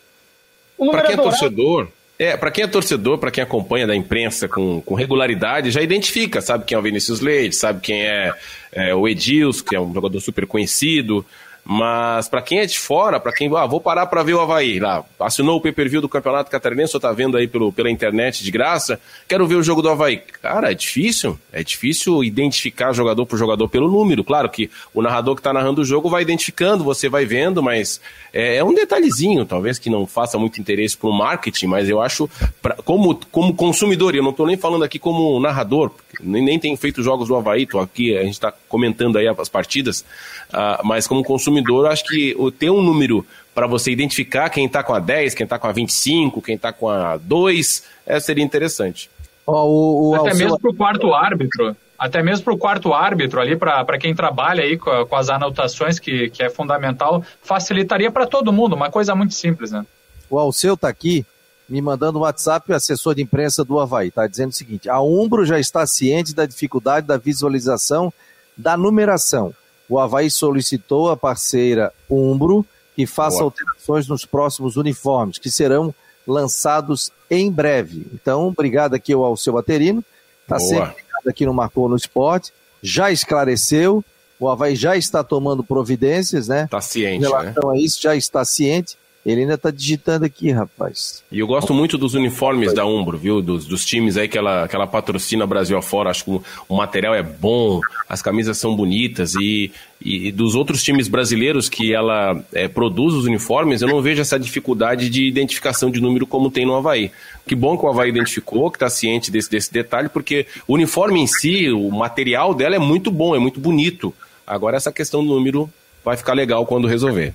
Para quem é torcedor, é, para quem é torcedor, para quem acompanha da imprensa com, com regularidade, já identifica, sabe quem é o Vinícius Leite, sabe quem é, é o Edilson, que é um jogador super conhecido, mas para quem é de fora, para quem, ah, vou parar para ver o Havaí, lá, assinou o pay-per-view do Campeonato Catarinense, ou tá vendo aí pelo, pela internet de graça, quero ver o jogo do Havaí. Cara, é difícil, é difícil identificar jogador por jogador pelo número. Claro que o narrador que tá narrando o jogo vai identificando, você vai vendo, mas é, é um detalhezinho, talvez que não faça muito interesse pro marketing, mas eu acho, pra, como, como consumidor, eu não tô nem falando aqui como narrador, nem, nem tenho feito jogos do Havaí, tô aqui, a gente tá comentando aí as partidas, uh, mas como consumidor consumidor, acho que ter um número para você identificar quem está com a 10, quem está com a 25, quem está com a 2, é, seria interessante. Oh, o, o, Até mesmo para o quarto árbitro. Até mesmo para o quarto árbitro ali, para quem trabalha aí com, com, as anotações, que, que é fundamental, facilitaria para todo mundo, uma coisa muito simples, né? O Alceu está aqui me mandando um WhatsApp, o assessor de imprensa do Havaí, está dizendo o seguinte: a Umbro já está ciente da dificuldade da visualização da numeração o Havaí solicitou a parceira Umbro que faça Boa. alterações nos próximos uniformes, que serão lançados em breve. Então, obrigado aqui ao seu Baterino, está sempre ligado aqui no Marcou no Esporte, já esclareceu, o Havaí já está tomando providências, né? Está ciente, em relação né? a isso, já está ciente. Ele ainda tá digitando aqui, rapaz. E eu gosto muito dos uniformes da Umbro, viu? Dos, dos times aí que ela, que ela patrocina Brasil afora. Acho que o, material é bom, as camisas são bonitas. E, e, dos outros times brasileiros que ela é, produz os uniformes, eu não vejo essa dificuldade de identificação de número como tem no Havaí. Que bom que o Havaí identificou, que está ciente desse, desse detalhe, porque o uniforme em si, o material dela é muito bom, é muito bonito. Agora essa questão do número vai ficar legal quando resolver.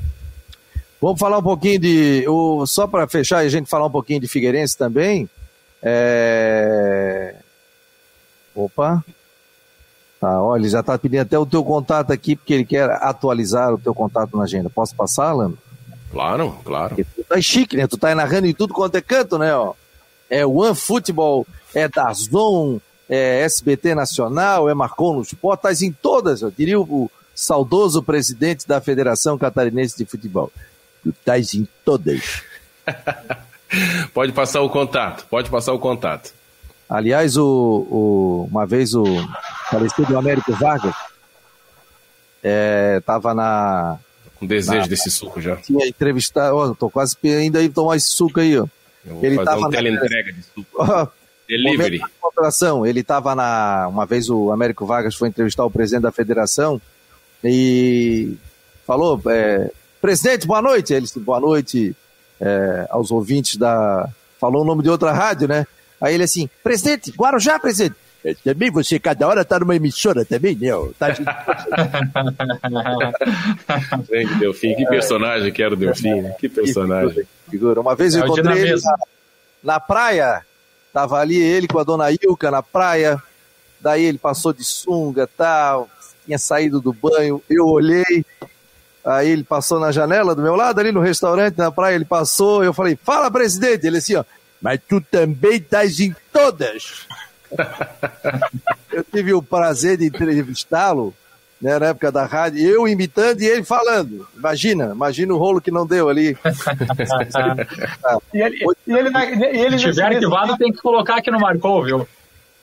Vamos falar um pouquinho de. O, só para fechar e a gente falar um pouquinho de Figueirense também. É... Opa. Tá, olha, ele já está pedindo até o teu contato aqui, porque ele quer atualizar o teu contato na agenda. Posso passar, Lano? Claro, claro. Porque tu tá chique, né? Tu tá narrando em tudo quanto é canto, né? Ó. É One Football, é da Zon, é SBT Nacional, é Marcou no Esporte, tá em todas, eu diria o saudoso presidente da Federação Catarinense de Futebol. Tu estás em todas. pode passar o contato, pode passar o contato. Aliás, o, o uma vez o falecido Américo Vargas estava é, na. Com desejo na, desse suco já. Tinha entrevistado, oh, tô quase ainda aí tomar esse suco aí, ó. Ele estava um entrega de suco. Delivery. Ele estava na. Uma vez o Américo Vargas foi entrevistar o presidente da federação e falou: é, Presidente, boa noite. Ele disse, boa noite é, aos ouvintes da. Falou o nome de outra rádio, né? Aí ele assim, presidente, Guarujá, presidente. É, também você, cada hora tá numa emissora também, né? Tá de... Gente, Delfim, que personagem que era o Delfim, né? Que personagem. Figura. Uma vez eu é encontrei ele na, na praia, tava ali ele com a dona Ilka na praia, daí ele passou de sunga tal, tinha saído do banho, eu olhei, Aí ele passou na janela do meu lado, ali no restaurante, na praia, ele passou, eu falei, fala, presidente. Ele assim, ó, mas tu também estás em todas. eu tive o prazer de entrevistá-lo né, na época da rádio, eu imitando e ele falando. Imagina, imagina o rolo que não deu ali. e ele, e ele, e ele Se tiver arquivado, tem que colocar aqui no Marcou, viu?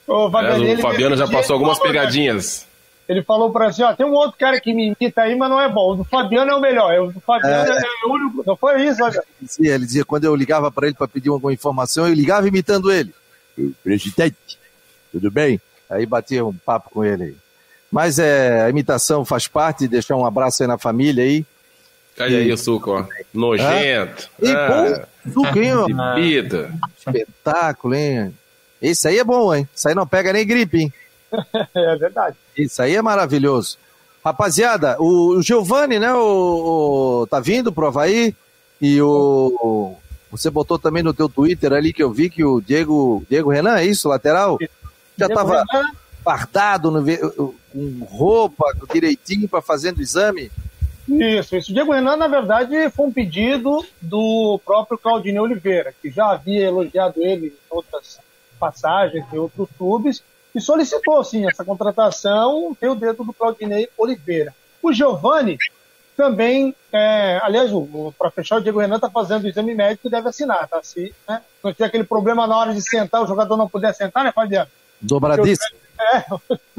Ô, Fabiano, é, o Fabiano já passou algumas pegadinhas. Ele falou para assim, ó, tem um outro cara que me imita aí, mas não é bom. O do Fabiano é o melhor. O do Fabiano é, é o único. Não foi isso, olha. Sim, ele dizia, quando eu ligava para ele para pedir alguma informação, eu ligava imitando ele. Presidente, tudo bem? Aí batia um papo com ele aí. Mas é, a imitação faz parte, deixar um abraço aí na família aí. Olha aí o suco, ó. Nojento. Ah, e, ah, suco, hein, ó. Bebida. Espetáculo, hein? Esse aí é bom, hein? Isso aí não pega nem gripe, hein? é verdade. Isso aí é maravilhoso. Rapaziada, o, o Giovanni, né, o, o, tá vindo pro Havaí e o, você botou também no teu Twitter ali que eu vi que o Diego, Diego Renan, é isso, lateral? Já Diego tava Renan. fardado no, com roupa direitinho para fazendo o exame? Isso, isso. O Diego Renan, na verdade, foi um pedido do próprio Claudinei Oliveira, que já havia elogiado ele em outras passagens em outros clubes, e solicitou, sim, essa contratação, tem o dedo do Claudinei Oliveira. O Giovani também, é, aliás, para fechar, o Diego Renan está fazendo o exame médico e deve assinar, tá? Se né, não tiver aquele problema na hora de sentar, o jogador não puder sentar, né, Fabiano? Dobradiça. É.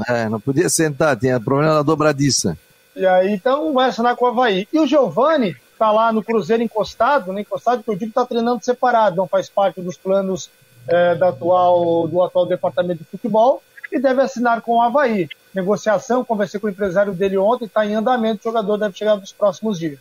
é, não podia sentar, tinha problema na dobradiça. E aí, então, vai assinar com o Havaí. E o Giovani está lá no Cruzeiro encostado, né, encostado, que eu digo está treinando separado, não faz parte dos planos é, da atual, do atual departamento de futebol e deve assinar com o Havaí. Negociação, conversei com o empresário dele ontem, está em andamento, o jogador deve chegar nos próximos dias.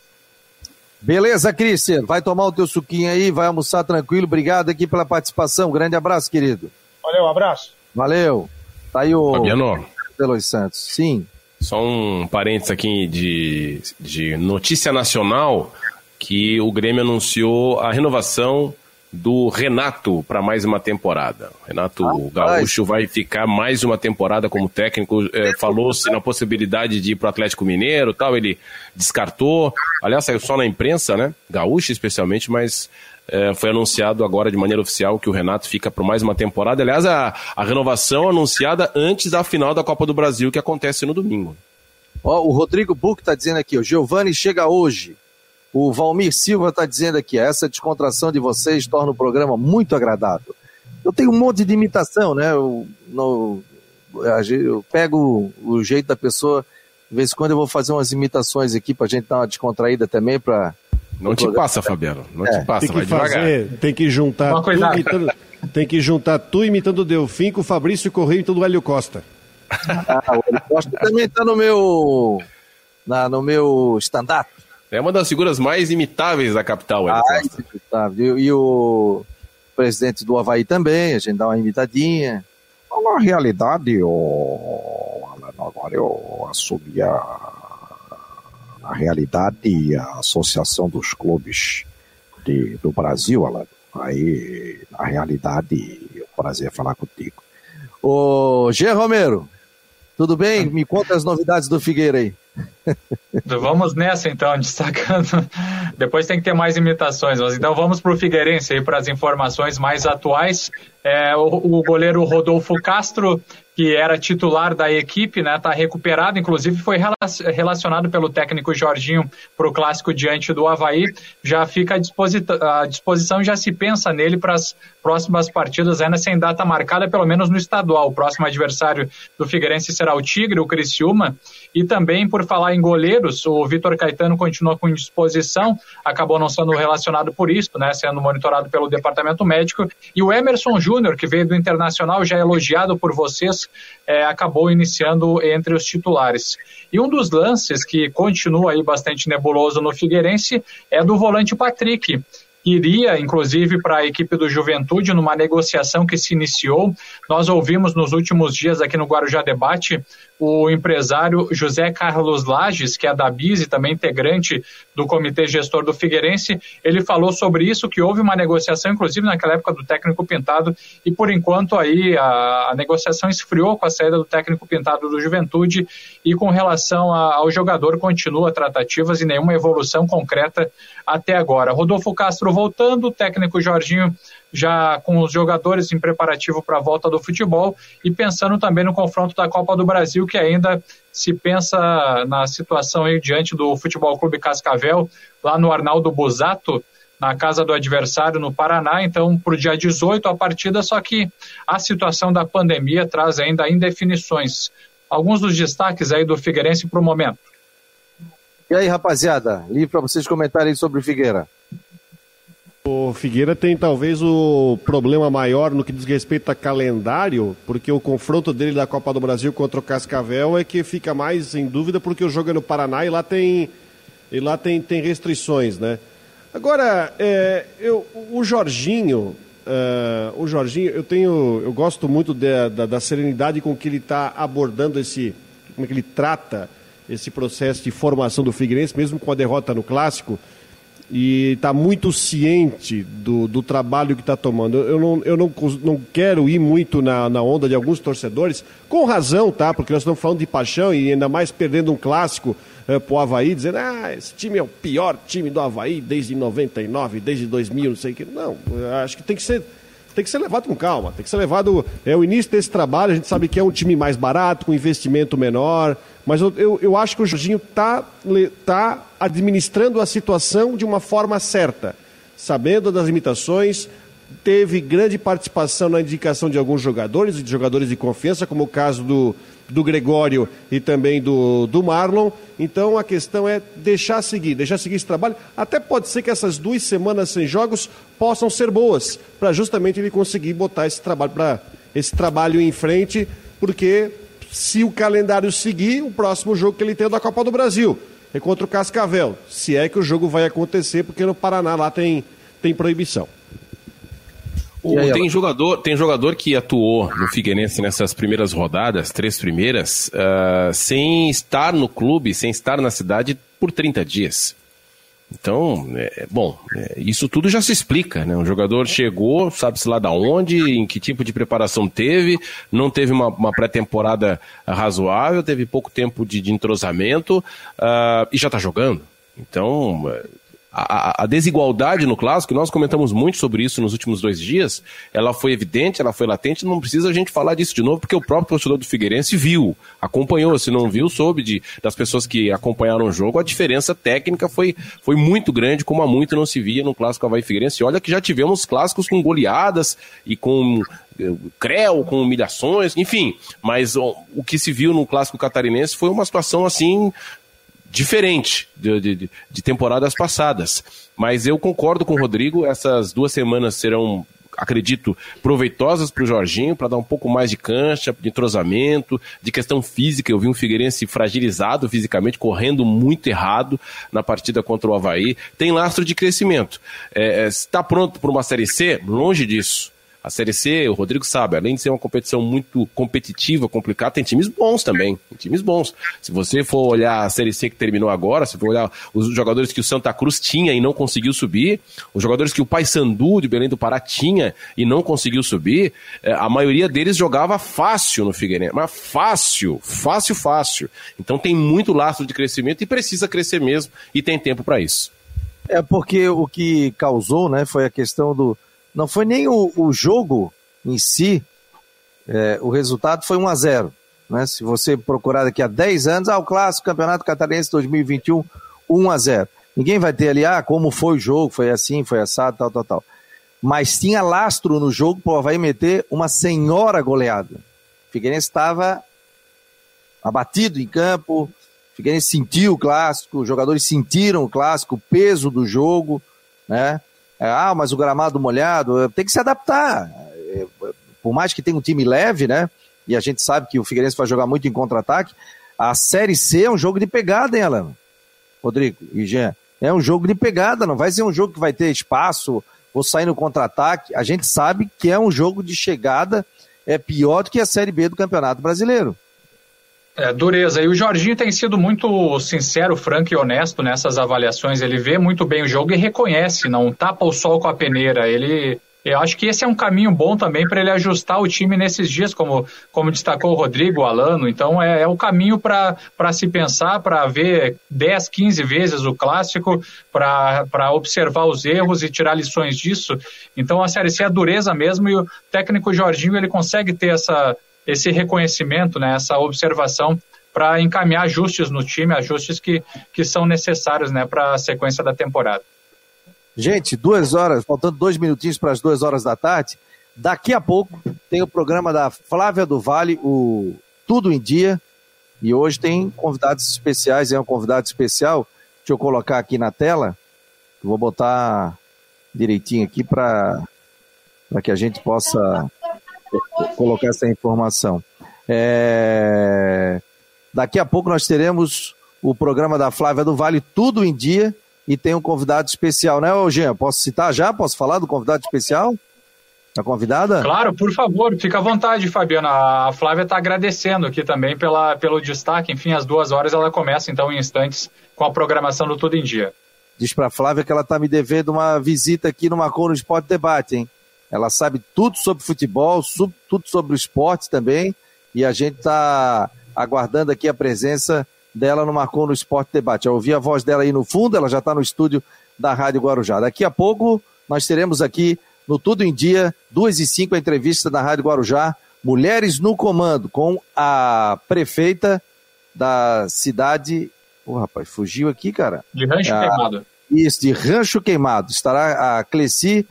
Beleza, Cristian. Vai tomar o teu suquinho aí, vai almoçar tranquilo. Obrigado aqui pela participação. Grande abraço, querido. Valeu, um abraço. Valeu. Tá aí o Fabiano. Pelos Santos. Sim. Só um parênteses aqui de, de notícia nacional que o Grêmio anunciou a renovação do Renato para mais uma temporada. Renato ah, Gaúcho vai ficar mais uma temporada como técnico. É, Falou-se na possibilidade de ir para o Atlético Mineiro tal, ele descartou. Aliás, saiu só na imprensa, né? Gaúcho especialmente, mas é, foi anunciado agora de maneira oficial que o Renato fica por mais uma temporada. Aliás, a, a renovação anunciada antes da final da Copa do Brasil, que acontece no domingo. Ó, o Rodrigo Buch está dizendo aqui, o Giovanni chega hoje. O Valmir Silva está dizendo aqui, essa descontração de vocês torna o programa muito agradável. Eu tenho um monte de imitação, né? Eu, no, eu pego o jeito da pessoa, de vez em quando eu vou fazer umas imitações aqui para a gente dar uma descontraída também para não te passa, Fabiano. Não é, te passa, tem que fazer, Tem que juntar tu imitando, tem que juntar tu imitando o Delfim com o Fabrício Correio imitando o Hélio Costa. Ah, o Hélio Costa também está no meu na, no meu stand-up. É uma das figuras mais imitáveis da capital, Hélio ah, Costa. E, e o presidente do Havaí também, a gente dá uma imitadinha. Na realidade, o agora eu assumi a, a realidade a Associação dos Clubes de, do Brasil, Alan. Aí, na realidade, é um prazer falar contigo. Ô, Gê Romero, tudo bem? Me conta as novidades do Figueira aí. Vamos nessa então, destacando. Depois tem que ter mais imitações, mas então vamos para o Figueirense aí para as informações mais atuais. É, o, o, goleiro Rodolfo Castro, que era titular da equipe, né, está recuperado, inclusive foi relacionado pelo técnico Jorginho para o clássico diante do Havaí. Já fica à, à disposição, já se pensa nele para as próximas partidas, ainda sem data marcada, pelo menos no estadual. O próximo adversário do Figueirense será o Tigre, o Criciúma, e também por falar em goleiros, o Vitor Caetano continua com indisposição, acabou não sendo relacionado por isso, né, sendo monitorado pelo departamento médico, e o Emerson Júnior, que veio do Internacional, já elogiado por vocês, é, acabou iniciando entre os titulares. E um dos lances que continua aí bastante nebuloso no Figueirense é do volante Patrick, iria, inclusive, para a equipe do Juventude numa negociação que se iniciou. Nós ouvimos nos últimos dias aqui no Guarujá Debate o empresário José Carlos Lages, que é da BIS e também integrante do comitê gestor do Figueirense, ele falou sobre isso, que houve uma negociação, inclusive naquela época do técnico Pintado, e por enquanto aí a, a negociação esfriou com a saída do técnico Pintado do Juventude e com relação a, ao jogador continua tratativas e nenhuma evolução concreta até agora. Rodolfo Castro Voltando, o técnico Jorginho já com os jogadores em preparativo para a volta do futebol e pensando também no confronto da Copa do Brasil, que ainda se pensa na situação aí diante do Futebol Clube Cascavel, lá no Arnaldo Busato, na casa do adversário no Paraná, então para o dia 18 a partida, só que a situação da pandemia traz ainda indefinições. Alguns dos destaques aí do Figueirense para o momento. E aí, rapaziada, livre para vocês comentarem sobre o Figueira. O Figueira tem talvez o problema maior no que diz respeito a calendário, porque o confronto dele da Copa do Brasil contra o Cascavel é que fica mais em dúvida porque o jogo é no Paraná e lá tem, e lá tem, tem restrições, né? Agora, é, eu, o Jorginho, uh, o Jorginho, eu tenho, eu gosto muito de, da, da, serenidade com que ele está abordando esse, como é que ele trata esse processo de formação do Figueirense, mesmo com a derrota no clássico e está muito ciente do, do trabalho que está tomando. Eu, não, eu não, não quero ir muito na, na onda de alguns torcedores, com razão, tá? Porque nós estamos falando de paixão e ainda mais perdendo um clássico é, pro Havaí, dizendo, ah, esse time é o pior time do Havaí desde 99, desde 2000, não sei o que. Não, acho que tem que ser tem que ser levado com calma, tem que ser levado. É o início desse trabalho, a gente sabe que é um time mais barato, com investimento menor, mas eu, eu, eu acho que o Jorginho está tá administrando a situação de uma forma certa, sabendo das limitações, teve grande participação na indicação de alguns jogadores, de jogadores de confiança, como o caso do, do Gregório e também do, do Marlon. Então a questão é deixar seguir, deixar seguir esse trabalho. Até pode ser que essas duas semanas sem jogos possam ser boas, para justamente ele conseguir botar esse trabalho para esse trabalho em frente, porque se o calendário seguir, o próximo jogo que ele tem é da Copa do Brasil. É contra o Cascavel. Se é que o jogo vai acontecer, porque no Paraná lá tem, tem proibição. O, tem, jogador, tem jogador que atuou no Figueirense nessas primeiras rodadas, três primeiras, uh, sem estar no clube, sem estar na cidade por 30 dias. Então, é, bom, é, isso tudo já se explica, né? Um jogador chegou, sabe-se lá da onde, em que tipo de preparação teve, não teve uma, uma pré-temporada razoável, teve pouco tempo de, de entrosamento uh, e já está jogando. Então, a, a, desigualdade no clássico, nós comentamos muito sobre isso nos últimos dois dias, ela foi evidente, ela foi latente, não precisa a gente falar disso de novo, porque o próprio torcedor do Figueirense viu, acompanhou, se não viu, soube de, das pessoas que acompanharam o jogo, a diferença técnica foi, foi muito grande, como há muito não se via no clássico Havaí Figueirense. Olha que já tivemos clássicos com goleadas e com eh, creu, com humilhações, enfim, mas o, o que se viu no clássico catarinense foi uma situação assim diferente de, de, de, temporadas passadas. Mas eu concordo com o Rodrigo, essas duas semanas serão, acredito, proveitosas para o Jorginho, para dar um pouco mais de cancha, de entrosamento, de questão física. Eu vi um Figueirense fragilizado fisicamente, correndo muito errado na partida contra o Havaí. Tem lastro de crescimento. É, está é, pronto para uma Série C? Longe disso. A Série C, o Rodrigo sabe, além de ser uma competição muito competitiva, complicada, tem times bons também. Tem times bons. Se você for olhar a Série C que terminou agora, se for olhar os jogadores que o Santa Cruz tinha e não conseguiu subir, os jogadores que o Paysandu de Belém do Pará tinha e não conseguiu subir, é, a maioria deles jogava fácil no Figueirense. Mas fácil, fácil, fácil. Então tem muito laço de crescimento e precisa crescer mesmo e tem tempo para isso. É porque o que causou, né, foi a questão do não foi nem o, o jogo em si, é, o resultado foi 1 a 0 né? Se você procurar daqui a 10 anos, ah, o clássico Campeonato Catarinense 2021, 1 a 0 Ninguém vai ter ali, ah, como foi o jogo, foi assim, foi assado, tal, tal, tal. Mas tinha lastro no jogo o Havaí meter uma senhora goleada. O Figueirense estava abatido em campo, o Figueirense sentiu o clássico, os jogadores sentiram o clássico, o peso do jogo, né? É, ah, mas o gramado molhado, tem que se adaptar. É, por mais que tenha um time leve, né? E a gente sabe que o Figueirense vai jogar muito em contra-ataque. A Série C é um jogo de pegada, hein, Alan? Rodrigo e Jean. É um jogo de pegada, não vai ser um jogo que vai ter espaço, vou sair no contra-ataque. A gente sabe que é um jogo de chegada, é pior do que a Série B do Campeonato Brasileiro. É, dureza. E o Jorginho tem sido muito sincero, franco e honesto nessas avaliações. Ele vê muito bem o jogo e reconhece, não tapa o sol com a peneira. Ele Eu acho que esse é um caminho bom também para ele ajustar o time nesses dias, como, como destacou o Rodrigo, o Alano. Então é, é o caminho para se pensar, para ver 10, 15 vezes o clássico, para observar os erros e tirar lições disso. Então a Série C é dureza mesmo e o técnico Jorginho ele consegue ter essa, esse reconhecimento, né, essa observação para encaminhar ajustes no time, ajustes que, que são necessários né, para a sequência da temporada. Gente, duas horas, faltando dois minutinhos para as duas horas da tarde. Daqui a pouco tem o programa da Flávia do Vale, o Tudo em Dia. E hoje tem convidados especiais, é um convidado especial. Deixa eu colocar aqui na tela. Vou botar direitinho aqui para que a gente possa colocar essa informação. É... Daqui a pouco nós teremos o programa da Flávia do Vale, Tudo em Dia e tem um convidado especial, né, Jean? Posso citar já? Posso falar do convidado especial? A convidada? Claro, por favor, fica à vontade, Fabiana. A Flávia está agradecendo aqui também pela, pelo destaque. Enfim, às duas horas ela começa, então, em instantes, com a programação do Tudo em Dia. Diz para a Flávia que ela está me devendo uma visita aqui no Marcou no Esporte Debate, hein? Ela sabe tudo sobre futebol, tudo sobre o esporte também, e a gente está aguardando aqui a presença dela no Marcou no Esporte Debate. Eu ouvi a voz dela aí no fundo, ela já está no estúdio da Rádio Guarujá. Daqui a pouco nós teremos aqui no Tudo em Dia, duas e cinco, a entrevista da Rádio Guarujá, Mulheres no Comando, com a prefeita da cidade. Ô, oh, rapaz, fugiu aqui, cara. De Rancho a... Queimado. Isso, de Rancho Queimado. Estará a Cleci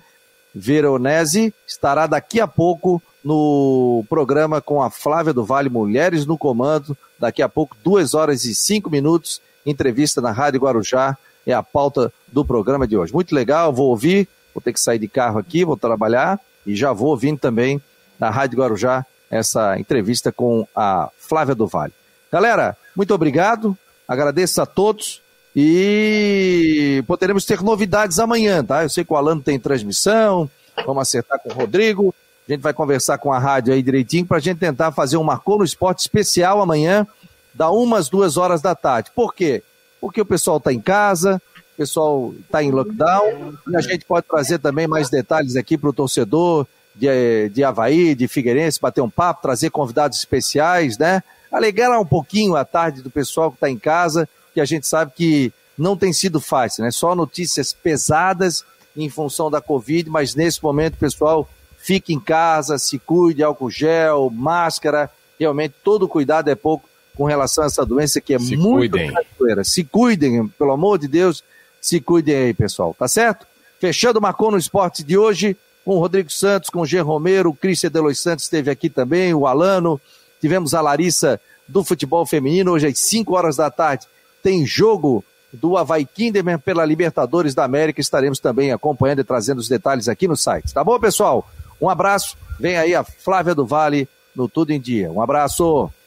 Veronese, estará daqui a pouco no programa com a Flávia do Vale, Mulheres no Comando. Daqui a pouco, duas horas e cinco minutos, entrevista na Rádio Guarujá. É a pauta do programa de hoje. Muito legal, vou ouvir. Vou ter que sair de carro aqui, vou trabalhar e já vou ouvindo também na Rádio Guarujá essa entrevista com a Flávia do Vale. Galera, muito obrigado. Agradeço a todos e poderemos ter novidades amanhã, tá? Eu sei que o Alano tem transmissão, vamos acertar com o Rodrigo. A gente vai conversar com a rádio aí direitinho para a gente tentar fazer um Marcou no Esporte especial amanhã, da umas duas horas da tarde. Por quê? Porque o pessoal está em casa, o pessoal está em lockdown, e a gente pode trazer também mais detalhes aqui para o torcedor de, de Havaí, de Figueirense, bater um papo, trazer convidados especiais, né? Alegrar um pouquinho a tarde do pessoal que está em casa, que a gente sabe que não tem sido fácil, né? Só notícias pesadas em função da Covid, mas nesse momento, pessoal, fique em casa, se cuide, álcool gel, máscara, realmente todo cuidado é pouco com relação a essa doença que é se muito cuidem. Se cuidem, pelo amor de Deus, se cuidem aí, pessoal, tá certo? Fechando o Marcou no Esporte de hoje, com o Rodrigo Santos, com o G. Romero, o Cristian Delois Santos esteve aqui também, o Alano, tivemos a Larissa do futebol feminino, hoje às 5 horas da tarde tem jogo do Havaí Kinderman pela Libertadores da América, estaremos também acompanhando e trazendo os detalhes aqui no site, tá bom, pessoal? Um abraço. Vem aí a Flávia do Vale no Tudo em Dia. Um abraço.